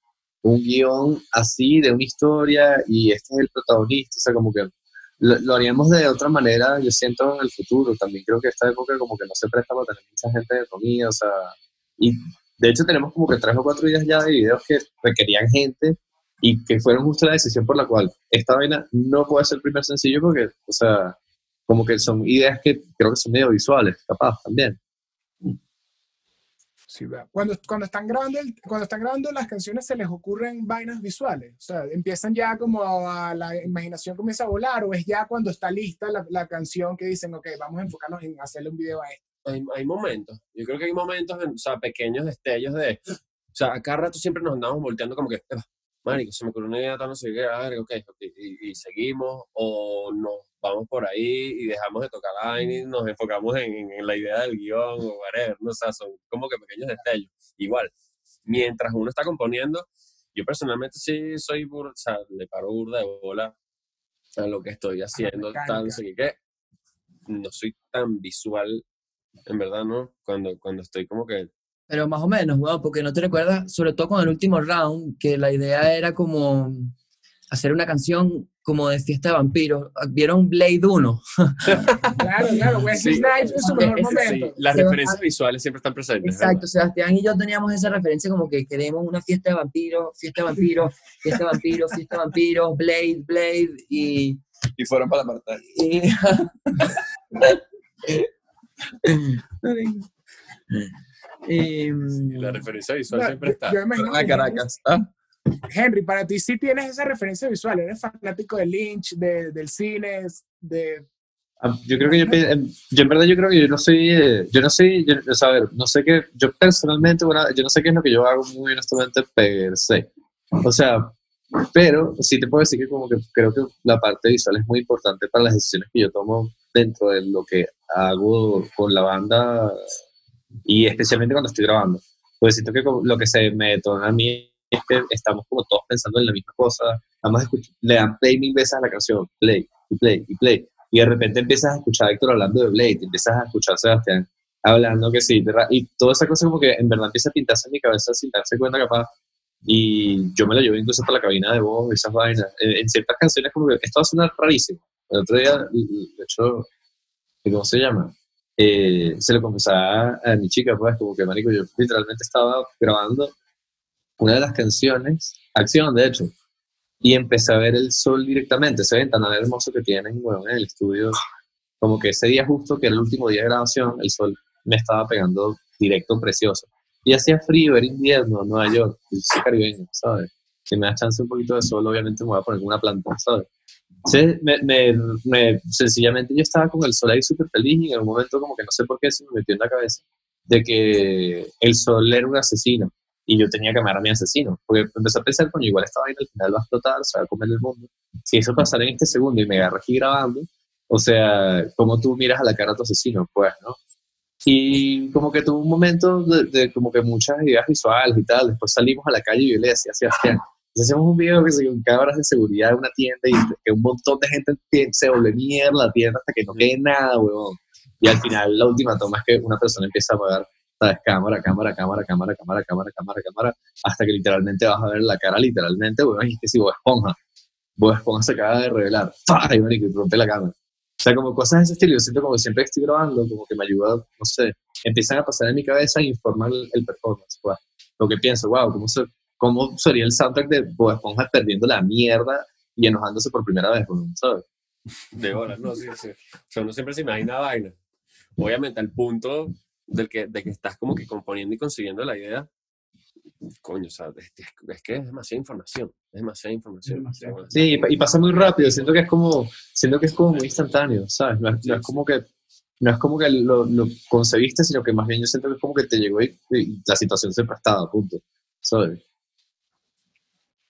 un guion así de una historia y este es el protagonista. O sea, como que lo, haríamos de otra manera, yo siento, en el futuro. También creo que esta época como que no se presta para tener mucha gente de comida, o sea, y de hecho tenemos como que tres o cuatro días ya de videos que requerían gente y que fueron justo la decisión por la cual esta vaina no puede ser el primer sencillo porque, o sea, como que son ideas que creo que son medio visuales, capaz, también. Cuando, cuando, están grabando cuando están grabando las canciones se les ocurren vainas visuales, o sea, empiezan ya como a la imaginación comienza a volar o es ya cuando está lista la, la canción que dicen, ok, vamos a enfocarnos en hacerle un video a esto. Hay, momentos, yo creo que hay momentos, o sea, pequeños destellos de, o sea, a cada rato siempre nos andamos volteando como que, marico, se me ocurrió una idea, no sé qué, a ok, okay y, y, seguimos, o nos vamos por ahí y dejamos de tocar la vaina y nos enfocamos en, en, la idea del guion o whatever, ¿no? o sea, son como que pequeños destellos. Igual, mientras uno está componiendo, yo personalmente sí soy, o sea, le paro burda de bola a lo que estoy haciendo, tal, no que, no soy tan visual, en verdad, ¿no? Cuando, cuando estoy como que pero más o menos, bueno, porque no te recuerdas, sobre todo con el último round, que la idea era como hacer una canción como de fiesta de vampiros. ¿Vieron Blade 1? <laughs> claro, claro, Wesley sí, Snipes es su mejor momento. Sí, las referencias visuales siempre están presentes. Exacto, Sebastián y yo teníamos esa referencia como que queremos una fiesta de vampiros, fiesta de vampiros, fiesta de vampiros, fiesta de vampiros, Blade, Blade y... Y fueron para la Y... <laughs> <laughs> la referencia visual siempre está. Yo imagino Caracas. ¿Ah? Henry, para ti sí tienes esa referencia visual, eres fanático de Lynch, de, del cine, de... Ah, yo creo que yo, yo, en verdad yo creo que yo no soy, eh, yo no soy, yo, o sea, a ver, no sé qué, yo personalmente, bueno, yo no sé qué es lo que yo hago muy honestamente per se. O sea, pero sí te puedo decir que como que creo que la parte visual es muy importante para las decisiones que yo tomo dentro de lo que hago con la banda y especialmente cuando estoy grabando. Pues siento que lo que se me detona a mí es que estamos como todos pensando en la misma cosa, vamos a le dan play mil veces a la canción, play, y play, y play, y de repente empiezas a escuchar a Héctor hablando de Blade, empiezas a escuchar a Sebastián hablando que sí, y toda esa cosa como que en verdad empieza a pintarse en mi cabeza sin darse cuenta capaz, y yo me lo llevo incluso para la cabina de voz, esas vainas, en, ciertas canciones como que esto va a sonar rarísimo, el otro día, de hecho, ¿cómo se llama? Eh, se lo confesaba a mi chica, pues, como que, marico, yo literalmente estaba grabando una de las canciones, Acción, de hecho, y empecé a ver el sol directamente, ese ventanal hermoso que tienen, bueno, en el estudio, como que ese día justo, que era el último día de grabación, el sol me estaba pegando directo, precioso. Y hacía frío, era invierno, Nueva York, yo soy caribeño, ¿sabes? Si me da chance un poquito de sol, obviamente me voy a poner una planta, ¿sabes? Me, me, me, sencillamente yo estaba con el sol ahí súper feliz y en un momento como que no sé por qué se me metió en la cabeza de que el sol era un asesino y yo tenía que amar a mi asesino. Porque empecé a pensar, coño, igual esta vaina al final va a explotar, se va a comer el mundo. Si eso pasara en este segundo y me agarro aquí grabando, o sea, ¿cómo tú miras a la cara a tu asesino? Pues, ¿no? Y como que tuvo un momento de, de como que muchas ideas visuales y tal. Después salimos a la calle y yo le decía Sebastián, "Si hacemos un video que se con cámaras de seguridad de una tienda y que un montón de gente se vuelve mierda la tienda hasta que no quede nada, huevón. Y al final la última toma es que una persona empieza a apagar, ¿sabes? Cámara, cámara, cámara, cámara, cámara, cámara, cámara, cámara, hasta que literalmente vas a ver la cara, literalmente, huevón, y es que si vos esponja, vos esponja se acaba de revelar, ¡fah! y, marico, y rompe la cámara. O sea, como cosas de ese estilo, yo siento como que siempre que estoy grabando, como que me ayuda, no sé, empiezan a pasar en mi cabeza y informan el, performance, pues. Lo que pienso, wow, ¿cómo, se, ¿cómo sería el soundtrack de Bob Esponja perdiendo la mierda y enojándose por primera vez, weón, ¿sabes? De horas, no, sí, sí. O sea, uno siempre se imagina vaina. Obviamente, al punto del que, de que estás como que componiendo y consiguiendo la idea, coño, o sea, es, es que es demasiada información, es demasiada información. Demasiado. Sí, y, pa- y pasa muy rápido, siento que es como, siento que es como muy instantáneo, ¿sabes? No es, no es como que, no es como que lo, lo concebiste, sino que más bien yo siento que es como que te llegó y, y la situación se prestaba, punto, ¿sabes?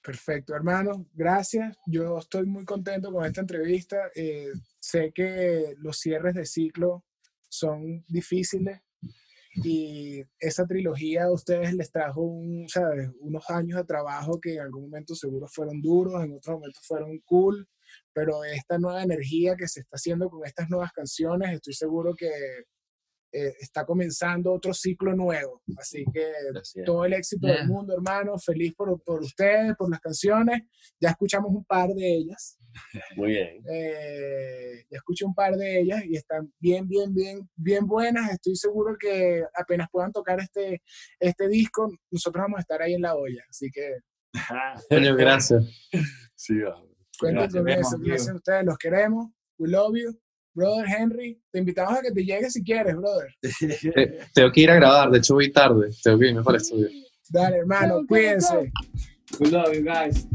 Perfecto, hermano. Gracias. Yo estoy muy contento con esta entrevista. Eh, sé que los cierres de ciclo son difíciles y esa trilogía a ustedes les trajo un, ¿sabes? unos años de trabajo que en algún momento seguro fueron duros, en otros momentos fueron cool, pero esta nueva energía que se está haciendo con estas nuevas canciones, estoy seguro que eh, está comenzando otro ciclo nuevo. Así que Gracias. todo el éxito del Yeah. mundo, hermano. Feliz por, por ustedes, por las canciones. Ya escuchamos un par de ellas. Muy bien. eh, ya escuché un par de ellas y están bien, bien, bien, bien buenas. Estoy seguro que apenas puedan tocar este, este disco, nosotros vamos a estar ahí en la olla. Así que <laughs> gracias. Sí, cuenten con eso. Gracias a ustedes, los queremos. We love you. Brother Henry, te invitamos a que te llegues si quieres, brother. <laughs> Te- tengo que ir a grabar, de hecho voy tarde, tengo que irme para el estudio. Dale, hermano, cuídense. We love you guys.